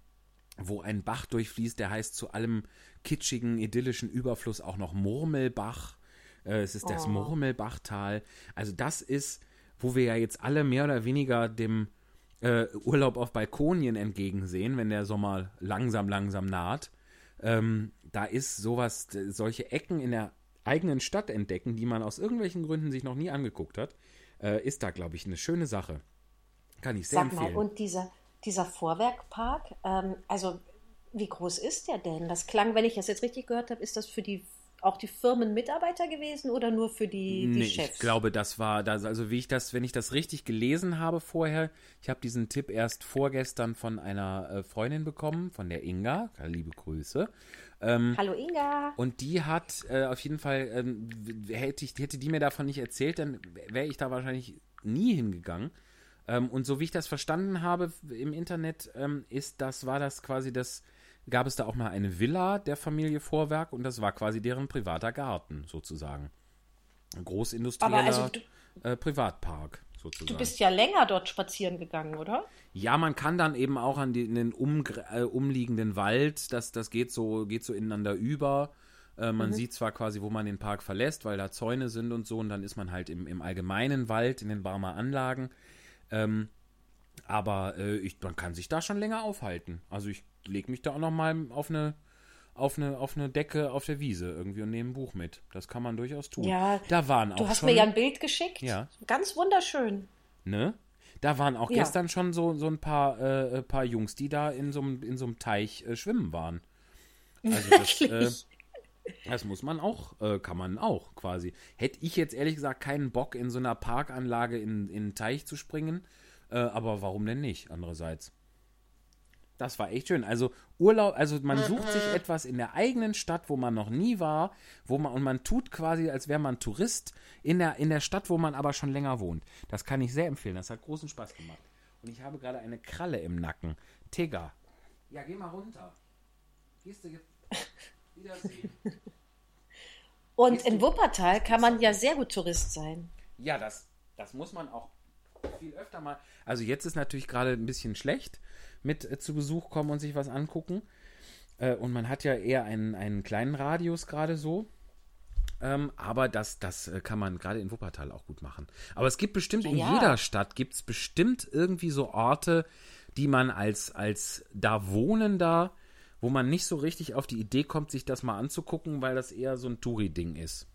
wo ein Bach durchfließt, der heißt zu allem kitschigen, idyllischen Überfluss auch noch Murmelbach. Äh, es ist das Oh. Murmelbachtal. Also das ist, wo wir ja jetzt alle mehr oder weniger dem äh, Urlaub auf Balkonien entgegensehen, wenn der Sommer langsam, langsam naht. Ähm, da ist sowas, solche Ecken in der eigenen Stadt entdecken, die man aus irgendwelchen Gründen sich noch nie angeguckt hat, äh, ist da, glaube ich, eine schöne Sache. Kann ich sehr Sag mal, empfehlen. und dieser, dieser Vorwerkpark, ähm, also wie groß ist der denn? Das klang, wenn ich das jetzt richtig gehört habe, ist das für die auch die Firmenmitarbeiter gewesen oder nur für die, die Nee, Chefs? ich glaube, das war das, also wie ich das, wenn ich das richtig gelesen habe vorher, ich habe diesen Tipp erst vorgestern von einer äh, Freundin bekommen, von der Inga, liebe Grüße. Hallo Inga. Und die hat äh, auf jeden Fall, ähm, hätte, ich, hätte die mir davon nicht erzählt, dann wäre ich da wahrscheinlich nie hingegangen. Ähm, und so wie ich das verstanden habe im Internet, ähm, ist das, war das quasi das, gab es da auch mal eine Villa der Familie Vorwerk und das war quasi deren privater Garten sozusagen. Ein großindustrieller also du- äh, Privatpark sozusagen. Du bist ja länger dort spazieren gegangen, oder? Ja, man kann dann eben auch an die, in den umgr- äh, umliegenden Wald, das, das geht so, geht so ineinander über. Äh, man sieht zwar quasi, wo man den Park verlässt, weil da Zäune sind und so, und dann ist man halt im, im allgemeinen Wald, in den Barmer Anlagen. Ähm, aber äh, ich, man kann sich da schon länger aufhalten. Also ich lege mich da auch noch mal auf eine, auf, eine, auf eine Decke auf der Wiese irgendwie und nehme ein Buch mit. Das kann man durchaus tun. Ja, da waren auch Du hast schon, mir ja ein Bild geschickt. Ja. Ganz wunderschön. Ne? Da waren auch Ja. gestern schon so, so ein paar, äh, äh, paar Jungs, die da in so einem in so einem Teich äh, schwimmen waren. Also das, äh, das muss man auch, äh, kann man auch quasi. Hätte ich jetzt ehrlich gesagt keinen Bock, in so einer Parkanlage in, in einen Teich zu springen, äh, aber warum denn nicht, andererseits? Das war echt schön. Also Urlaub, also man sucht sich etwas in der eigenen Stadt, wo man noch nie war, wo man und man tut quasi, als wäre man Tourist in der in der Stadt, wo man aber schon länger wohnt. Das kann ich sehr empfehlen. Das hat großen Spaß gemacht. Und ich habe gerade eine Kralle im Nacken. Tigger. Ja, geh mal runter. Gehst du jetzt [laughs] Wiedersehen. Und in Wuppertal kann man ja sehr gut Tourist sein. Ja, das, das muss man auch viel öfter mal. Also jetzt ist natürlich gerade ein bisschen schlecht mit äh, zu Besuch kommen und sich was angucken. Äh, und man hat ja eher einen, einen kleinen Radius gerade so. Ähm, aber das, das äh, kann man gerade in Wuppertal auch gut machen. Aber es gibt bestimmt in ja. jeder Stadt gibt es bestimmt irgendwie so Orte, die man als, als da Wohnender, wo man nicht so richtig auf die Idee kommt, sich das mal anzugucken, weil das eher so ein Touri-Ding ist.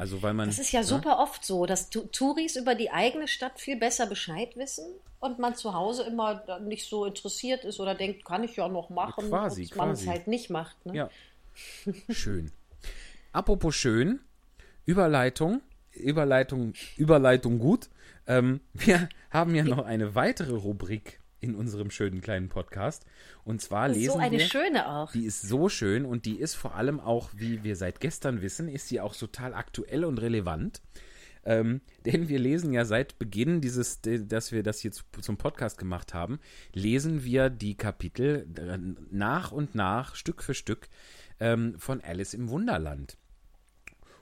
Also weil man. Das ist ja super oft so, dass Touris über die eigene Stadt viel besser Bescheid wissen und man zu Hause immer nicht so interessiert ist oder denkt, kann ich ja noch machen, Quasi, und man es halt nicht macht. Ne? Ja. [laughs] Schön. Apropos schön, Überleitung, Überleitung, Überleitung gut. Ähm, wir haben ja noch eine weitere Rubrik in unserem schönen kleinen Podcast. Und zwar lesen so eine wir. schöne auch. Die ist so schön und die ist vor allem auch, wie wir seit gestern wissen, ist sie auch total aktuell und relevant. Ähm, [laughs] denn wir lesen ja seit Beginn dieses, dass wir das jetzt zum Podcast gemacht haben, lesen wir die Kapitel äh, nach und nach, Stück für Stück, ähm, von Alice im Wunderland.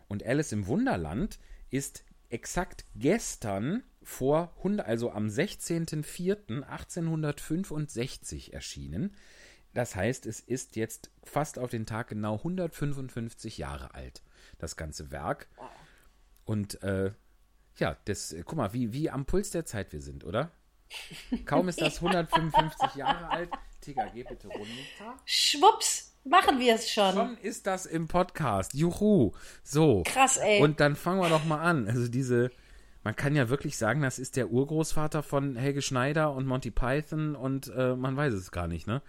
Und Alice im Wunderland ist exakt gestern vor 100, also am 16.04.1865 erschienen. Das heißt, es ist jetzt fast auf den Tag genau 155 Jahre alt, das ganze Werk. Und äh, ja, das, äh, guck mal, wie, wie am Puls der Zeit wir sind, oder? Kaum ist das [laughs] 155 Jahre alt. Tigger, geh bitte runter. Schwupps, machen wir es schon. Schon ist das im Podcast. Juhu. So. Krass, ey. Und dann fangen wir doch mal an. Also diese, man kann ja wirklich sagen, das ist der Urgroßvater von Helge Schneider und Monty Python und äh, man weiß es gar nicht, ne?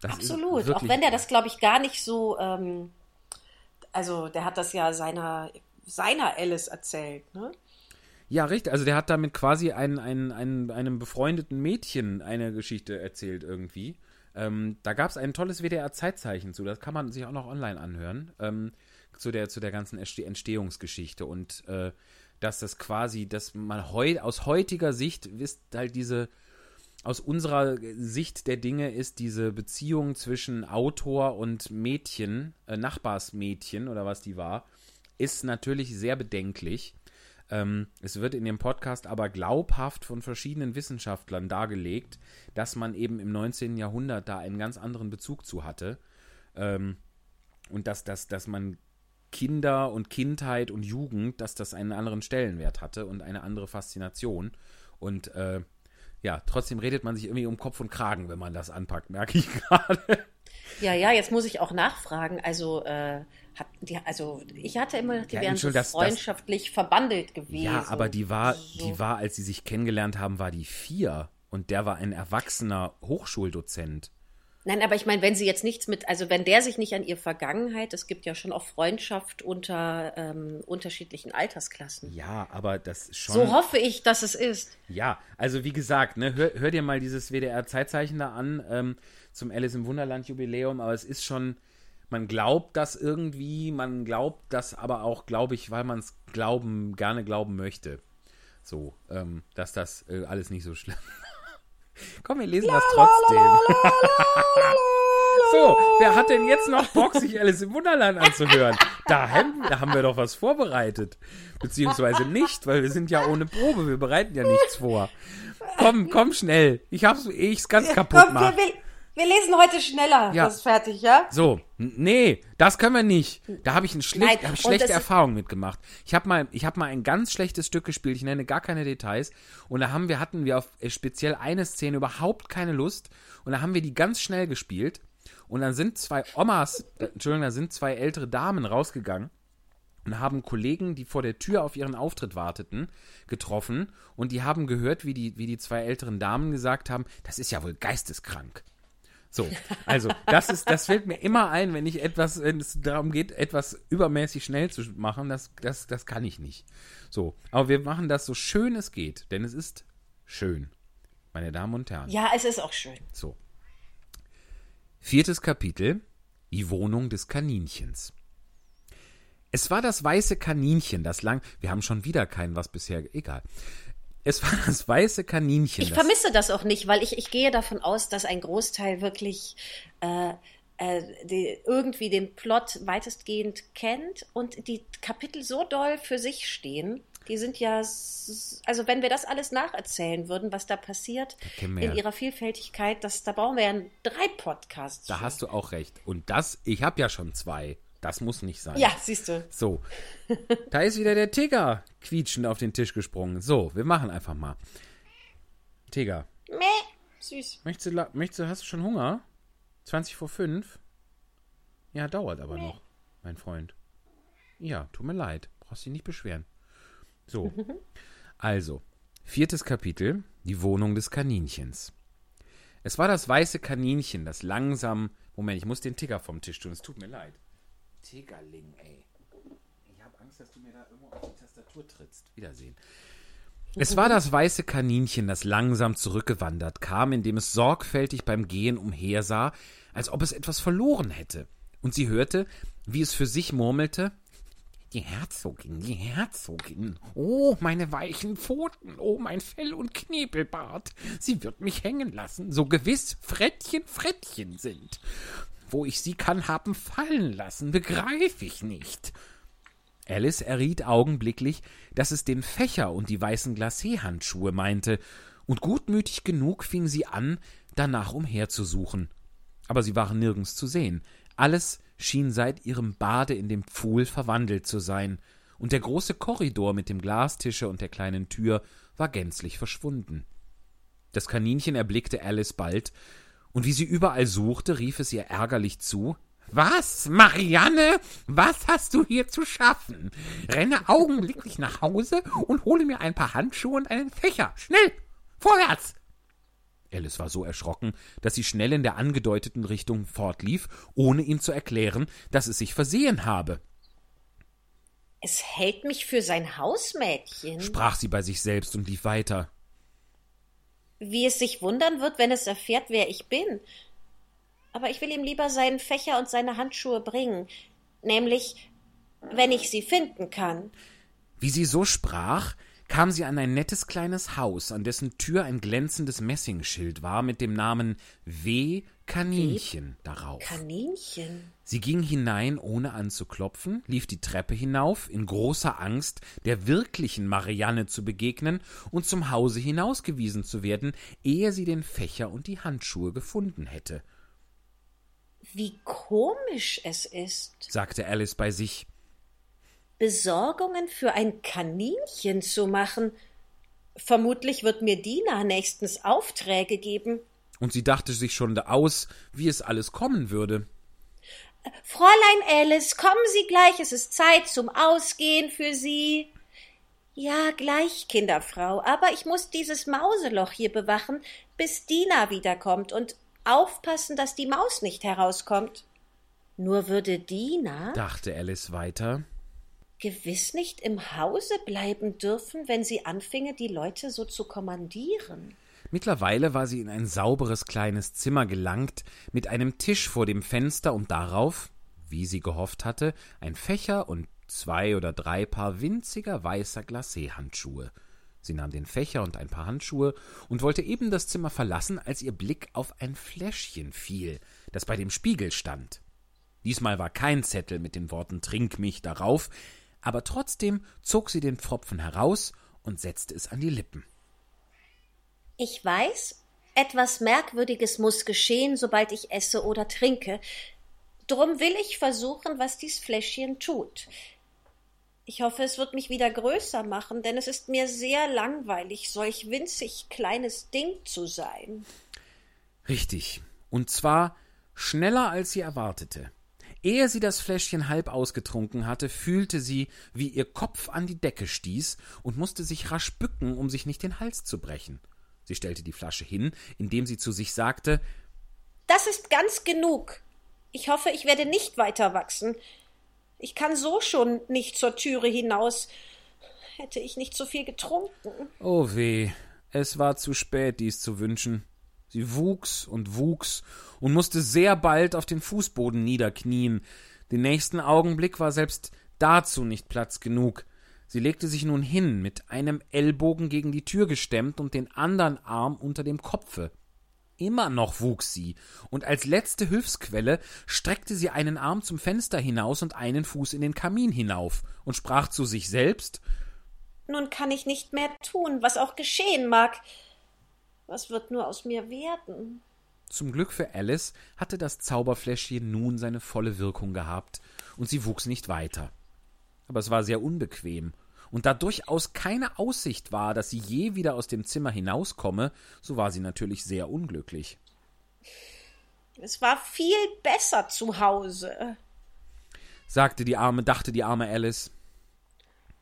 Das ist Absolut. Auch wenn der das, glaube ich, gar nicht so, ähm, also der hat das ja seiner, seiner Alice erzählt, ne? Ja, richtig. Also der hat damit quasi ein, ein, ein, einem befreundeten Mädchen eine Geschichte erzählt irgendwie. Ähm, da gab es ein tolles WDR-Zeitzeichen zu, das kann man sich auch noch online anhören, ähm, zu, der, zu der ganzen Entste- Entstehungsgeschichte. Und äh, dass das quasi, dass man heu aus heutiger Sicht ist halt diese, aus unserer Sicht der Dinge ist diese Beziehung zwischen Autor und Mädchen, äh, Nachbarsmädchen oder was die war, ist natürlich sehr bedenklich. Ähm, es wird in dem Podcast aber glaubhaft von verschiedenen Wissenschaftlern dargelegt, dass man eben im 19. Jahrhundert da einen ganz anderen Bezug zu hatte. Ähm, und dass, dass, dass man Kinder und Kindheit und Jugend, dass das einen anderen Stellenwert hatte und eine andere Faszination. Und äh, ja, trotzdem redet man sich irgendwie um Kopf und Kragen, wenn man das anpackt, merke ich [laughs] gerade. Ja, ja, jetzt muss ich auch nachfragen. Also, äh, hat die, also ich hatte immer, die Ja, wären so Entschuldigung, das- freundschaftlich verbandelt gewesen. Ja, aber die war, So. die war, als sie sich kennengelernt haben, war die vier. Und der war ein erwachsener Hochschuldozent. Nein, aber ich meine, wenn sie jetzt nichts mit, also wenn der sich nicht an ihr Vergangenheit, es gibt ja schon auch Freundschaft unter ähm, unterschiedlichen Altersklassen. Ja, aber das schon. So hoffe ich, dass es ist. Ja, also wie gesagt, ne, hör, hör dir mal dieses WDR-Zeitzeichen da an ähm, zum Alice im Wunderland-Jubiläum, aber es ist schon, man glaubt das irgendwie, man glaubt das aber auch, glaube ich, weil man es glauben, gerne glauben möchte. So, ähm, dass das äh, alles nicht so schlimm Komm, wir lesen das trotzdem. so, wer hat denn jetzt noch Bock, sich Alice im Wunderland anzuhören? Da haben, da haben wir doch was vorbereitet. Beziehungsweise nicht, weil wir sind ja ohne Probe, wir bereiten ja nichts vor. Komm, komm schnell. Ich hab's, eh ich's ganz kaputt Komm, wir, lesen heute schneller. Ja. Das ist fertig, ja? So, nee, das können wir nicht. Da habe ich, ein schlecht, Nein, hab ich schlechte Erfahrungen mitgemacht. Ich habe mal, ich hab mal ein ganz schlechtes Stück gespielt, ich nenne gar keine Details. Und da haben wir, hatten wir auf äh, speziell eine Szene überhaupt keine Lust. Und da haben wir die ganz schnell gespielt. Und dann sind zwei Omas, äh, Entschuldigung, da sind zwei ältere Damen rausgegangen und haben Kollegen, die vor der Tür auf ihren Auftritt warteten, getroffen und die haben gehört, wie die, wie die zwei älteren Damen gesagt haben, das ist ja wohl geisteskrank. So, also das ist, das fällt mir immer ein, wenn ich etwas, wenn es darum geht, etwas übermäßig schnell zu machen, das, das, das kann ich nicht. So, aber wir machen das so schön es geht, denn es ist schön, meine Damen und Herren. Ja, es ist auch schön. So. Viertes Kapitel. Die Wohnung des Kaninchens. Es war das weiße Kaninchen, das lang. Wir haben schon wieder kein was bisher. Egal. Es war das weiße Kaninchen. Ich das, vermisse das auch nicht, weil ich, ich gehe davon aus, dass ein Großteil wirklich äh, äh, die, irgendwie den Plot weitestgehend kennt und die Kapitel so doll für sich stehen. Die sind ja, also wenn wir das alles nacherzählen würden, was da passiert, in ihrer Vielfältigkeit, das, da brauchen wir ja drei Podcasts. da für. hast du auch recht. Und das, ich habe ja schon zwei. Das muss nicht sein. Ja, siehst du. So. Da ist wieder der Tigger quietschend auf den Tisch gesprungen. So, wir machen einfach mal. Tigger, Meh, süß. möchtest du, möchtest du, hast du schon Hunger? 20 vor 5? Ja, dauert aber noch, mein Freund. Ja, tut mir leid. Brauchst dich nicht beschweren. So. [laughs] Also, viertes Kapitel, die Wohnung des Kaninchens. Es war das weiße Kaninchen, das langsam. Moment, ich muss den Tigger vom Tisch tun. Es tut mir leid. Tiggerling, ey. Ich habe Angst, dass du mir da irgendwo auf die Tastatur trittst. Wiedersehen. Es war das weiße Kaninchen, das langsam zurückgewandert kam, indem es sorgfältig beim Gehen umhersah, als ob es etwas verloren hätte. Und sie hörte, wie es für sich murmelte Die Herzogin, die Herzogin. Oh, meine weichen Pfoten, oh, mein Fell und Knebelbart. Sie wird mich hängen lassen, so gewiss Frettchen Frettchen sind. Wo ich sie kann haben fallen lassen, begreif ich nicht. Alice erriet augenblicklich, dass es den Fächer und die weißen Glacé-Handschuhe meinte, und gutmütig genug fing sie an, danach umherzusuchen. Aber sie waren nirgends zu sehen. Alles schien seit ihrem Bade in dem Pfuhl verwandelt zu sein, und der große Korridor mit dem Glastische und der kleinen Tür war gänzlich verschwunden. Das Kaninchen erblickte Alice bald, und wie sie überall suchte, rief es ihr ärgerlich zu Was, Marianne, was hast du hier zu schaffen? Renne augenblicklich nach Hause und hole mir ein paar Handschuhe und einen Fächer. Schnell. Vorwärts. Alice war so erschrocken, dass sie schnell in der angedeuteten Richtung fortlief, ohne ihm zu erklären, dass es sich versehen habe. Es hält mich für sein Hausmädchen. Sprach sie bei sich selbst und lief weiter. Wie es sich wundern wird, wenn es erfährt, wer ich bin. Aber ich will ihm lieber seinen Fächer und seine Handschuhe bringen, nämlich wenn ich sie finden kann. Wie sie so sprach, kam sie an ein nettes kleines Haus, an dessen Tür ein glänzendes Messingschild war mit dem Namen W. Kaninchen darauf. Kaninchen. Sie ging hinein, ohne anzuklopfen, lief die Treppe hinauf, in großer Angst, der wirklichen Marianne zu begegnen und zum Hause hinausgewiesen zu werden, ehe sie den Fächer und die Handschuhe gefunden hätte. Wie komisch es ist. sagte Alice bei sich. Besorgungen für ein Kaninchen zu machen. Vermutlich wird mir Dina nächstens Aufträge geben. Und sie dachte sich schon aus, wie es alles kommen würde. Fräulein Alice, kommen Sie gleich, es ist Zeit zum Ausgehen für Sie. Ja, gleich, Kinderfrau, aber ich muss dieses Mauseloch hier bewachen, bis Dina wiederkommt und aufpassen, dass die Maus nicht herauskommt. Nur würde Dina, dachte Alice weiter, gewiss nicht im Hause bleiben dürfen, wenn sie anfinge, die Leute so zu kommandieren. Mittlerweile war sie in ein sauberes kleines Zimmer gelangt, mit einem Tisch vor dem Fenster und darauf, wie sie gehofft hatte, ein Fächer und zwei oder drei Paar winziger weißer Glacéhandschuhe. Sie nahm den Fächer und ein paar Handschuhe und wollte eben das Zimmer verlassen, als ihr Blick auf ein Fläschchen fiel, das bei dem Spiegel stand. Diesmal war kein Zettel mit den Worten Trink mich darauf, aber trotzdem zog sie den Pfropfen heraus und setzte es an die Lippen. Ich weiß, etwas Merkwürdiges muss geschehen, sobald ich esse oder trinke. Drum will ich versuchen, was dies Fläschchen tut. Ich hoffe, es wird mich wieder größer machen, denn es ist mir sehr langweilig, solch winzig kleines Ding zu sein. Richtig. Und zwar schneller, als sie erwartete. Ehe sie das Fläschchen halb ausgetrunken hatte, fühlte sie, wie ihr Kopf an die Decke stieß und musste sich rasch bücken, um sich nicht den Hals zu brechen. Sie stellte die Flasche hin, indem sie zu sich sagte Das ist ganz genug. Ich hoffe, ich werde nicht weiter wachsen. Ich kann so schon nicht zur Türe hinaus. Hätte ich nicht so viel getrunken. Oh weh, es war zu spät, dies zu wünschen. Sie wuchs und wuchs und musste sehr bald auf den Fußboden niederknien. Den nächsten Augenblick war selbst dazu nicht Platz genug. Sie legte sich nun hin, mit einem Ellbogen gegen die Tür gestemmt und den andern Arm unter dem Kopfe. Immer noch wuchs sie, und als letzte Hilfsquelle streckte sie einen Arm zum Fenster hinaus und einen Fuß in den Kamin hinauf und sprach zu sich selbst Nun kann ich nicht mehr tun, was auch geschehen mag. Was wird nur aus mir werden? Zum Glück für Alice hatte das Zauberfläschchen nun seine volle Wirkung gehabt, und sie wuchs nicht weiter. Aber es war sehr unbequem, und da durchaus keine Aussicht war, dass sie je wieder aus dem Zimmer hinauskomme, so war sie natürlich sehr unglücklich. Es war viel besser zu Hause, sagte die arme, dachte die arme Alice.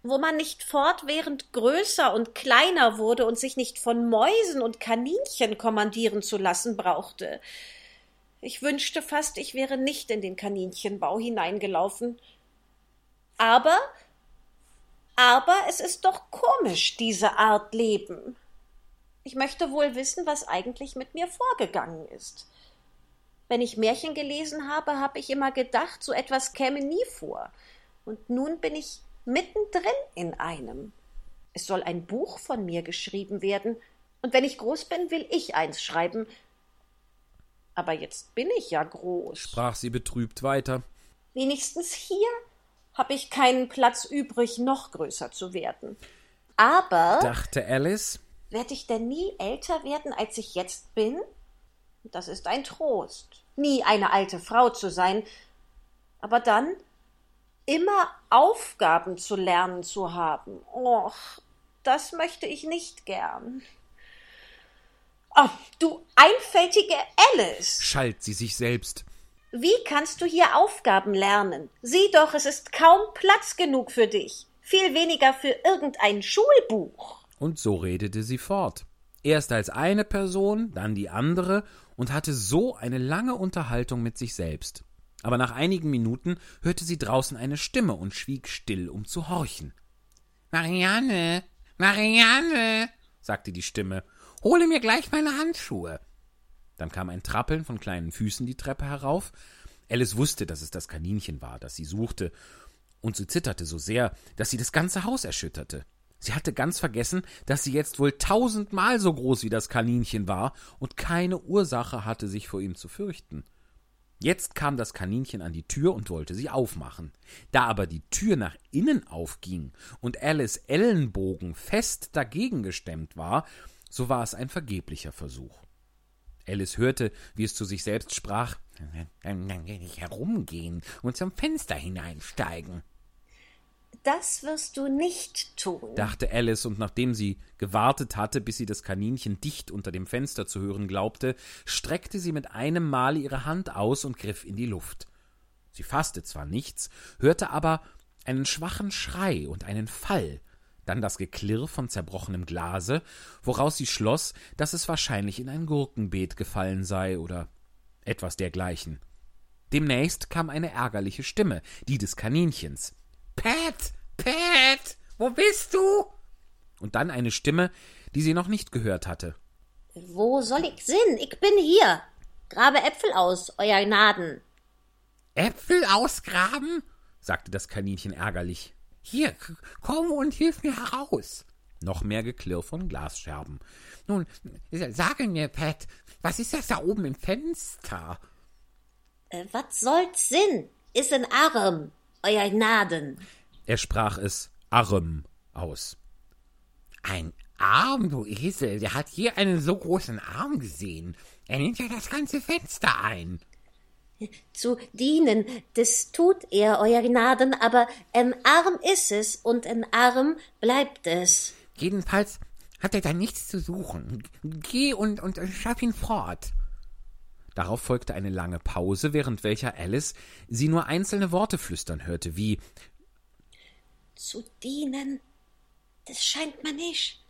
Wo man nicht fortwährend größer und kleiner wurde und sich nicht von Mäusen und Kaninchen kommandieren zu lassen brauchte. Ich wünschte fast, ich wäre nicht in den Kaninchenbau hineingelaufen. Aber aber es ist doch komisch, diese Art Leben. Ich möchte wohl wissen, was eigentlich mit mir vorgegangen ist. Wenn ich Märchen gelesen habe, habe ich immer gedacht, so etwas käme nie vor. Und nun bin ich mittendrin in einem. Es soll ein Buch von mir geschrieben werden, und wenn ich groß bin, will ich eins schreiben. Aber jetzt bin ich ja groß, sprach sie betrübt weiter. Wenigstens hier habe ich keinen Platz übrig, noch größer zu werden. Aber, dachte Alice, werde ich denn nie älter werden, als ich jetzt bin? Das ist ein Trost. Nie eine alte Frau zu sein, aber dann immer Aufgaben zu lernen zu haben. Och, das möchte ich nicht gern. Oh, du einfältige Alice, schalt sie sich selbst. Wie kannst du hier Aufgaben lernen? Sieh doch, es ist kaum Platz genug für dich. Viel weniger für irgendein Schulbuch. Und so redete sie fort. Erst als eine Person, dann die andere und hatte so eine lange Unterhaltung mit sich selbst. Aber nach einigen Minuten hörte sie draußen eine Stimme und schwieg still, um zu horchen. Marianne, Marianne, sagte die Stimme, hole mir gleich meine Handschuhe. Dann kam ein Trappeln von kleinen Füßen die Treppe herauf. Alice wusste, dass es das Kaninchen war, das sie suchte, und sie zitterte so sehr, dass sie das ganze Haus erschütterte. Sie hatte ganz vergessen, dass sie jetzt wohl tausendmal so groß wie das Kaninchen war und keine Ursache hatte, sich vor ihm zu fürchten. Jetzt kam das Kaninchen an die Tür und wollte sie aufmachen. Da aber die Tür nach innen aufging und Alice Ellenbogen fest dagegen gestemmt war, so war es ein vergeblicher Versuch. Alice hörte, wie es zu sich selbst sprach, dann, dann will ich herumgehen und zum Fenster hineinsteigen. Das wirst du nicht tun, dachte Alice, und nachdem sie gewartet hatte, bis sie das Kaninchen dicht unter dem Fenster zu hören glaubte, streckte sie mit einem Male ihre Hand aus und griff in die Luft. Sie fasste zwar nichts, hörte aber einen schwachen Schrei und einen Fall, dann das Geklirr von zerbrochenem Glase, woraus sie schloss, dass es wahrscheinlich in ein Gurkenbeet gefallen sei oder etwas dergleichen. Demnächst kam eine ärgerliche Stimme, die des Kaninchens. Pat, Pat, wo bist du? Und dann eine Stimme, die sie noch nicht gehört hatte. Wo soll ich sin? Ich bin hier. Grabe Äpfel aus, euer Gnaden. Äpfel ausgraben? sagte das Kaninchen ärgerlich. Hier, komm und hilf mir heraus. Noch mehr Geklirr von Glasscherben. Nun, sage mir, Pat, was ist das da oben im Fenster? Äh, was soll's sin? Ist ein Arm, euer Gnaden. Er sprach es arm aus. Ein Arm, du Esel, der hat hier einen so großen Arm gesehen. Er nimmt ja das ganze Fenster ein. Zu dienen, das tut er, euer Gnaden, aber ein Arm ist es und ein Arm bleibt es. Jedenfalls hat er da nichts zu suchen. Geh und, und schaff ihn fort. Darauf folgte eine lange Pause, während welcher Alice sie nur einzelne Worte flüstern hörte, wie Zu dienen, das scheint mir nicht.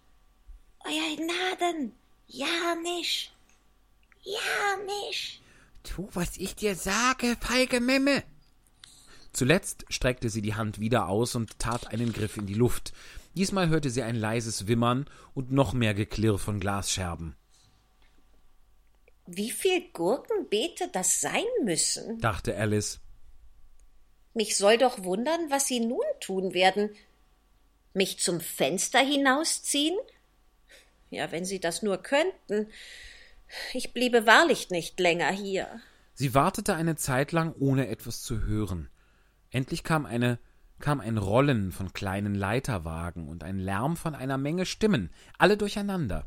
Euer Gnaden, ja nicht. Ja nicht. Tu, was ich dir sage, feige Memme. Zuletzt streckte sie die Hand wieder aus und tat einen Griff in die Luft. Diesmal hörte sie ein leises Wimmern und noch mehr Geklirr von Glasscherben. Wie viel Gurkenbeete das sein müssen? dachte Alice. Mich soll doch wundern, was sie nun tun werden. Mich zum Fenster hinausziehen? Ja, wenn sie das nur könnten. Ich bliebe wahrlich nicht länger hier. Sie wartete eine Zeit lang, ohne etwas zu hören. Endlich kam eine kam ein Rollen von kleinen Leiterwagen und ein Lärm von einer Menge Stimmen, alle durcheinander.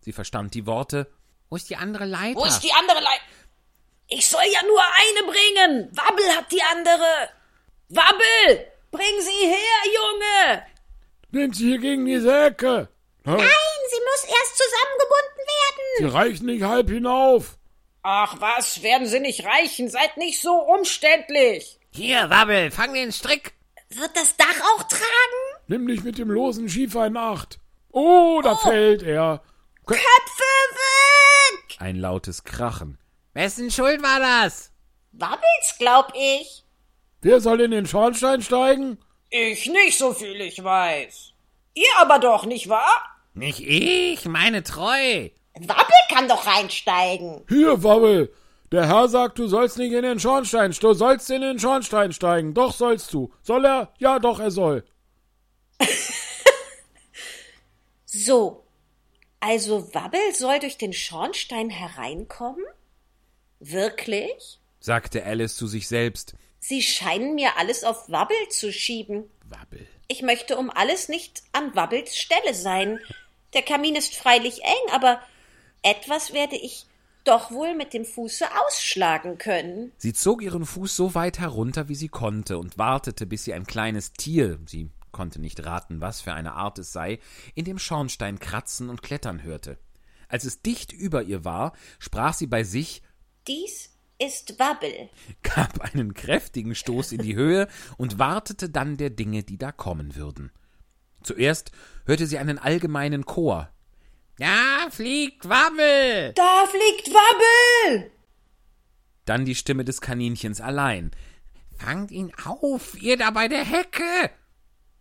Sie verstand die Worte Wo ist die andere Leiter? Wo ist die andere Leiter? Ich soll ja nur eine bringen. Wabbel hat die andere. Wabbel! Bring sie her, Junge! Nimmt sie hier gegen die Säcke. Nein, sie muss erst zusammengebunden werden. Sie reichen nicht halb hinauf. Ach was, werden sie nicht reichen. Seid nicht so umständlich. Hier, Wabbel, fang den Strick. Wird das Dach auch tragen? Nimm dich mit dem losen Schiefer in Acht. Oh, da fällt er. Köpfe weg! Ein lautes Krachen. Wessen Schuld war das? Wabbels, glaub ich. Wer soll in den Schornstein steigen? Ich nicht, so viel ich weiß. Ihr aber doch, nicht wahr? Nicht ich, meine Treu. Wabbel kann doch reinsteigen. Hier, Wabbel. Der Herr sagt, du sollst nicht in den Schornstein, du sollst in den Schornstein steigen. Doch sollst du. Soll er? Ja, doch, er soll. [laughs] So. Also Wabbel soll durch den Schornstein hereinkommen? Wirklich? sagte Alice zu sich selbst. Sie scheinen mir alles auf Wabbel zu schieben. Wabbel. Ich möchte um alles nicht an Wabbels Stelle sein. Der Kamin ist freilich eng, aber etwas werde ich doch wohl mit dem Fuße ausschlagen können. Sie zog ihren Fuß so weit herunter, wie sie konnte, und wartete, bis sie ein kleines Tier, sie konnte nicht raten, was für eine Art es sei, in dem Schornstein kratzen und klettern hörte. Als es dicht über ihr war, sprach sie bei sich Dies ist Wabbel. gab einen kräftigen Stoß in die Höhe und wartete dann der Dinge, die da kommen würden. Zuerst hörte sie einen allgemeinen Chor. Ja, fliegt Wabbel! Da fliegt Wabbel! Dann die Stimme des Kaninchens allein. Fangt ihn auf, ihr da bei der Hecke!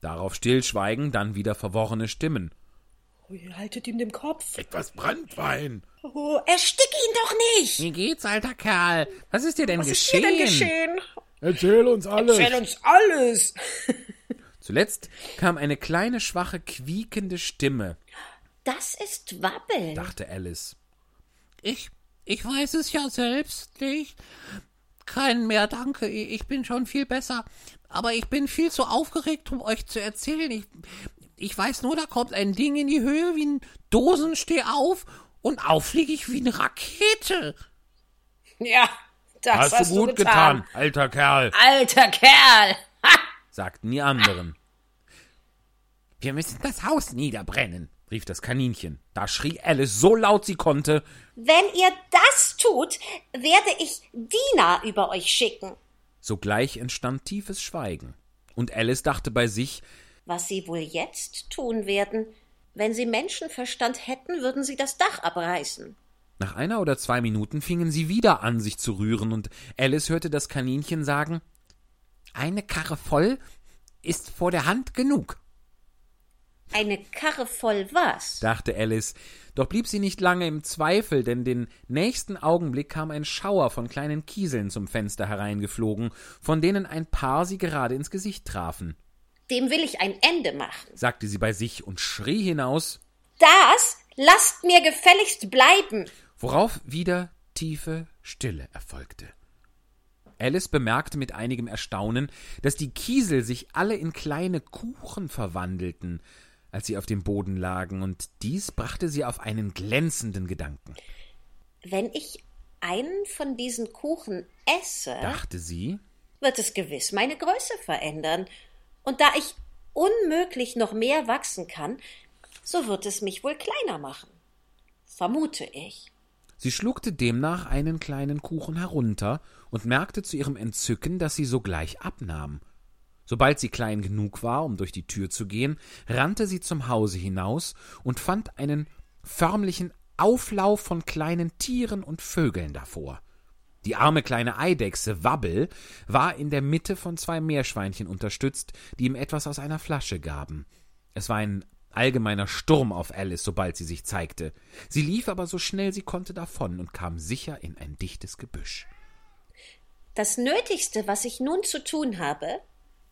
Darauf Stillschweigen, dann wieder verworrene Stimmen. Oh, ihr haltet ihm den Kopf. Etwas Brandwein. Oh, erstick ihn doch nicht! Wie geht's, alter Kerl? Was ist dir denn Was ist geschehen? hier denn geschehen? Erzähl uns alles. Erzähl uns alles! Zuletzt kam eine kleine, schwache, quiekende Stimme, Das ist Wabbel. dachte Alice. Ich, ich weiß es ja selbst nicht. Keinen mehr, danke. Ich bin schon viel besser. Aber ich bin viel zu aufgeregt, um euch zu erzählen. Ich, ich weiß nur, da kommt ein Ding in die Höhe wie ein Dosenstehauf und auf fliege ich wie eine Rakete. Ja, das Hast, du gut getan, alter Kerl, Alter Kerl. Ha! sagten die anderen. Wir müssen das Haus niederbrennen. Rief das Kaninchen. Da schrie Alice so laut sie konnte. Wenn ihr das tut, werde ich Diener über euch schicken. Sogleich entstand tiefes Schweigen. Und Alice dachte bei sich, Was sie wohl jetzt tun werden? Wenn sie Menschenverstand hätten, würden sie das Dach abreißen. nach einer oder zwei Minuten fingen sie wieder an, sich zu rühren, und Alice hörte das Kaninchen sagen, Eine Karre voll ist vor der Hand genug. Eine Karre voll was? dachte Alice. Doch blieb sie nicht lange im Zweifel, denn den nächsten Augenblick kam ein Schauer von kleinen Kieseln zum Fenster hereingeflogen, von denen ein paar sie gerade ins Gesicht trafen. Dem will ich ein Ende machen. sagte sie bei sich und schrie hinaus, Das lasst mir gefälligst bleiben. worauf wieder tiefe Stille erfolgte. Alice bemerkte mit einigem Erstaunen, dass die Kiesel sich alle in kleine Kuchen verwandelten, als sie auf dem Boden lagen, und dies brachte sie auf einen glänzenden Gedanken. Wenn ich einen von diesen Kuchen esse, Dachte sie, wird es gewiss meine Größe verändern. Und da ich unmöglich noch mehr wachsen kann, so wird es mich wohl kleiner machen. Vermute ich. Sie schluckte demnach einen kleinen Kuchen herunter und merkte zu ihrem Entzücken, dass sie sogleich abnahm. Sobald sie klein genug war, um durch die Tür zu gehen, rannte sie zum Hause hinaus und fand einen förmlichen Auflauf von kleinen Tieren und Vögeln davor. Die arme kleine Eidechse Wabbel war in der Mitte von zwei Meerschweinchen unterstützt, die ihm etwas aus einer Flasche gaben. Es war ein allgemeiner Sturm auf Alice, sobald sie sich zeigte. Sie lief aber so schnell sie konnte davon und kam sicher in ein dichtes Gebüsch. Das Nötigste, was ich nun zu tun habe,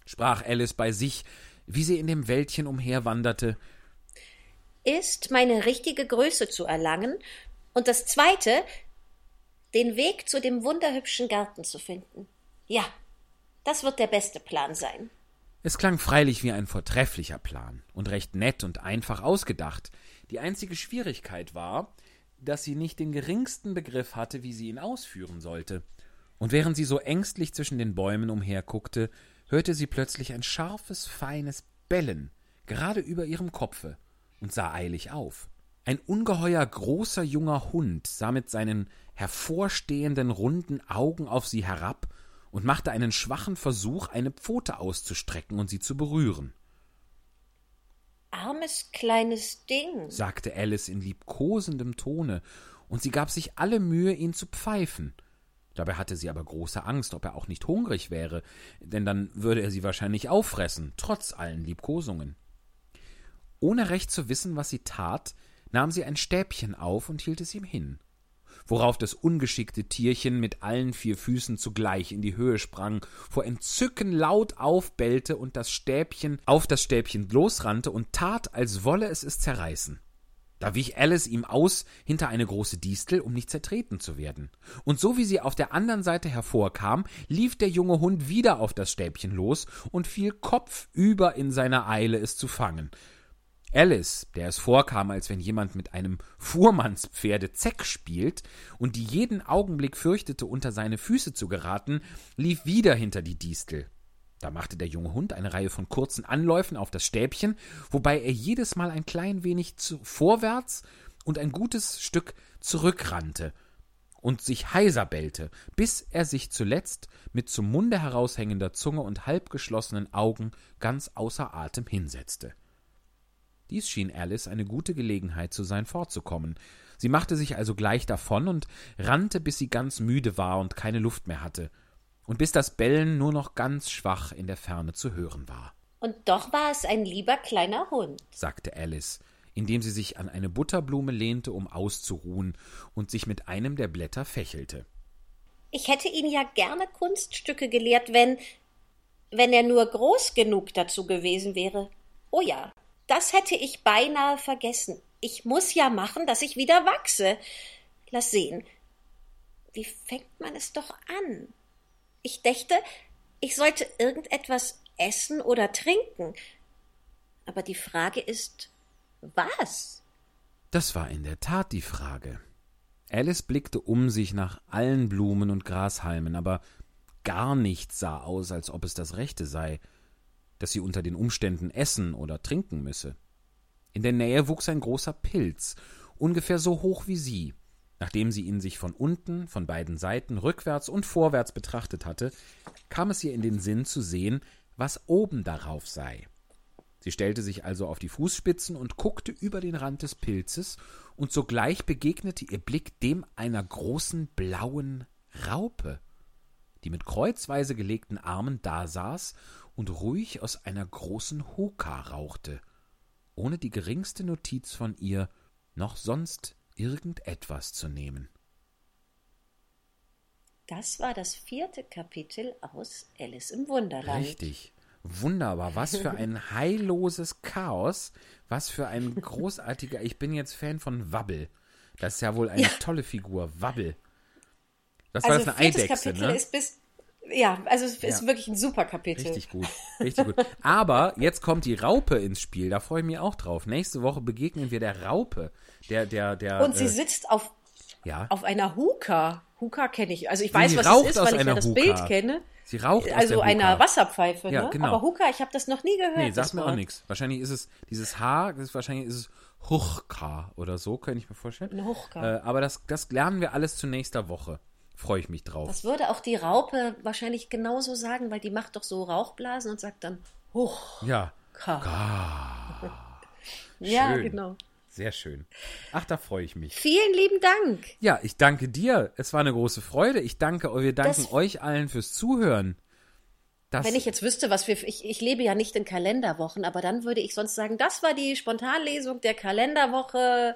sprach Alice bei sich, wie sie in dem Wäldchen umherwanderte. ist, meine richtige Größe zu erlangen, und das Zweite, den Weg zu dem wunderhübschen Garten zu finden. Ja, das wird der beste Plan sein. Es klang freilich wie ein vortrefflicher Plan und recht nett und einfach ausgedacht. Die einzige Schwierigkeit war, dass sie nicht den geringsten Begriff hatte, wie sie ihn ausführen sollte. Und während sie so ängstlich zwischen den Bäumen umherguckte, hörte sie plötzlich ein scharfes, feines Bellen gerade über ihrem Kopfe und sah eilig auf. Ein ungeheuer großer junger Hund sah mit seinen hervorstehenden runden Augen auf sie herab und machte einen schwachen Versuch, eine Pfote auszustrecken und sie zu berühren, Armes kleines Ding. sagte Alice in liebkosendem Tone, und sie gab sich alle Mühe, ihn zu pfeifen. Dabei hatte sie aber große Angst, ob er auch nicht hungrig wäre, denn dann würde er sie wahrscheinlich auffressen, trotz allen Liebkosungen. Ohne recht zu wissen, was sie tat, nahm sie ein Stäbchen auf und hielt es ihm hin, worauf das ungeschickte Tierchen mit allen vier Füßen zugleich in die Höhe sprang, vor Entzücken laut aufbellte und das Stäbchen auf das Stäbchen losrannte und tat, als wolle es es zerreißen. Da wich Alice ihm aus hinter eine große Distel, um nicht zertreten zu werden. Und so wie sie auf der anderen Seite hervorkam, lief der junge Hund wieder auf das Stäbchen los und fiel kopfüber in seiner Eile, es zu fangen. Alice, der es vorkam, als wenn jemand mit einem Fuhrmannspferde Zeck spielt und die jeden Augenblick fürchtete, unter seine Füße zu geraten, lief wieder hinter die Distel. Da machte der junge Hund eine Reihe von kurzen Anläufen auf das Stäbchen, wobei er jedes Mal ein klein wenig vorwärts und ein gutes Stück zurückrannte und sich heiser bellte, bis er sich zuletzt mit zum Munde heraushängender Zunge und halbgeschlossenen Augen ganz außer Atem hinsetzte. Dies schien Alice eine gute Gelegenheit zu sein, fortzukommen. Sie machte sich also gleich davon und rannte, bis sie ganz müde war und keine Luft mehr hatte, und bis das Bellen nur noch ganz schwach in der Ferne zu hören war, Und doch war es ein lieber kleiner Hund. sagte Alice, indem sie sich an eine Butterblume lehnte, um auszuruhen, und sich mit einem der Blätter fächelte. Ich hätte ihn ja gerne Kunststücke gelehrt, wenn, wenn er nur groß genug dazu gewesen wäre. Oh ja, das hätte ich beinahe vergessen. Ich muss ja machen, dass ich wieder wachse. Lass sehen. Wie fängt man es doch an? Ich dächte, ich sollte irgendetwas essen oder trinken. Aber die Frage ist, was? Das war in der Tat die Frage. Alice blickte um sich nach allen Blumen und Grashalmen, aber gar nichts sah aus, als ob es das Rechte sei, dass sie unter den Umständen essen oder trinken müsse. In der Nähe wuchs ein großer Pilz, ungefähr so hoch wie sie. Nachdem sie ihn sich von unten, von beiden Seiten, rückwärts und vorwärts betrachtet hatte, kam es ihr in den Sinn zu sehen, was oben darauf sei. Sie stellte sich also auf die Fußspitzen und guckte über den Rand des Pilzes, und sogleich begegnete ihr Blick dem einer großen blauen Raupe, die mit kreuzweise gelegten Armen dasaß und ruhig aus einer großen Hoka rauchte, ohne die geringste Notiz von ihr noch sonst irgendetwas zu nehmen. Das war das vierte Kapitel aus Alice im Wunderland. Richtig. Wunderbar. Was für ein [laughs] heilloses Chaos. Was für ein großartiger. Ich bin jetzt Fan von Wabbel. Das ist ja wohl eine Ja. tolle Figur. Wabbel. Das also war das eine Eidechse, Kapitel ne? ist bis ja, also es ist Ja. wirklich ein super Kapitel. Richtig gut. Richtig gut. Aber jetzt kommt die Raupe ins Spiel. Da freue ich mich auch drauf. Nächste Woche begegnen wir der Raupe. Der, der, der. Und sie äh, sitzt auf, ja. auf einer Huka. Huka kenne ich. Also ich Sie weiß, was es ist, weil ich ja das Huka. Bild kenne. Sie raucht Also einer. Wasserpfeife, Ja, ne? genau. Aber Huka, ich habe das noch nie gehört. Nee, das sagt mir auch nichts. Wahrscheinlich ist es dieses H, das ist, wahrscheinlich ist es Huchka oder so, könnte ich mir vorstellen. Eine Huchka. Äh, aber das, das lernen wir alles zu nächster Woche. Freue ich mich drauf. Das würde auch die Raupe wahrscheinlich genauso sagen, weil die macht doch so Rauchblasen und sagt dann Huchka. ja, [laughs] Ja, schön. genau. sehr schön. Ach, da freue ich mich. Vielen lieben Dank. Ja, ich danke dir. Es war eine große Freude. Ich danke, wir danken Das- euch allen fürs Zuhören. Das, Wenn ich jetzt wüsste, was wir. Ich, ich lebe ja nicht in Kalenderwochen, aber dann würde ich sonst sagen, das war die Spontanlesung der Kalenderwoche.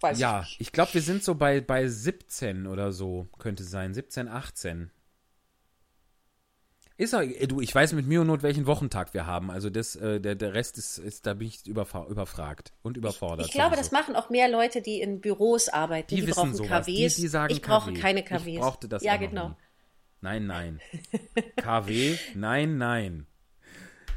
Weiß ja, ich. ich glaube, wir sind so bei, bei 17 oder so, könnte sein. 17, 18. Ist auch, du, ich weiß mit Mühe und Not, welchen Wochentag wir haben. Also das, äh, der, der Rest ist, ist da bin ich überfragt und überfordert. Ich glaube, sowieso. das machen auch mehr Leute, die in Büros arbeiten. die, Die, wissen brauchen sowas. KWs. Die, die sagen ich brauche KW. keine KWs. Ich brauchte das Ja, genau. nie. Nein, nein. KW, nein, nein.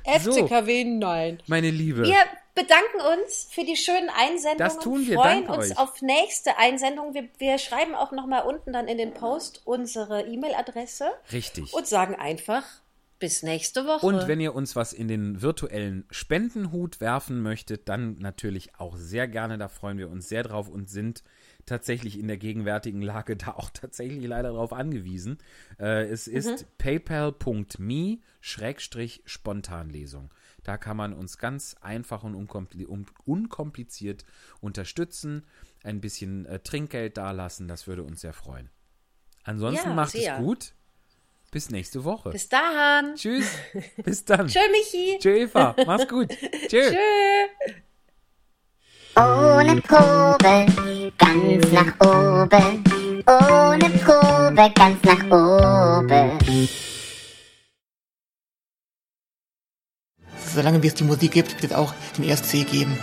FCKW, nein. Meine Liebe. Wir bedanken uns für die schönen Einsendungen. Das tun wir, freuen danke uns euch. auf nächste Einsendung. Wir, wir schreiben auch noch mal unten dann in den Post unsere E-Mail-Adresse Richtig. und sagen einfach bis nächste Woche. Und wenn ihr uns was in den virtuellen Spendenhut werfen möchtet, dann natürlich auch sehr gerne. Da freuen wir uns sehr drauf und sind tatsächlich in der gegenwärtigen Lage [laughs] da auch tatsächlich leider darauf angewiesen. Äh, es ist Mhm. paypal.me Schrägstrich Spontanlesung. Da kann man uns ganz einfach und unkompli un unkompliziert unterstützen, ein bisschen äh, Trinkgeld dalassen, das würde uns sehr freuen. Ansonsten Ja, macht sehr. es gut. Bis nächste Woche. bis dahin. Tschüss. Bis dann. Tschö, Michi. Tschö, Eva. Mach's gut. [laughs] Tschö. Tschö. Ohne Probe, ganz nach oben. Ohne Probe, ganz nach oben. Solange wie es die Musik gibt, wird es auch den ESC geben.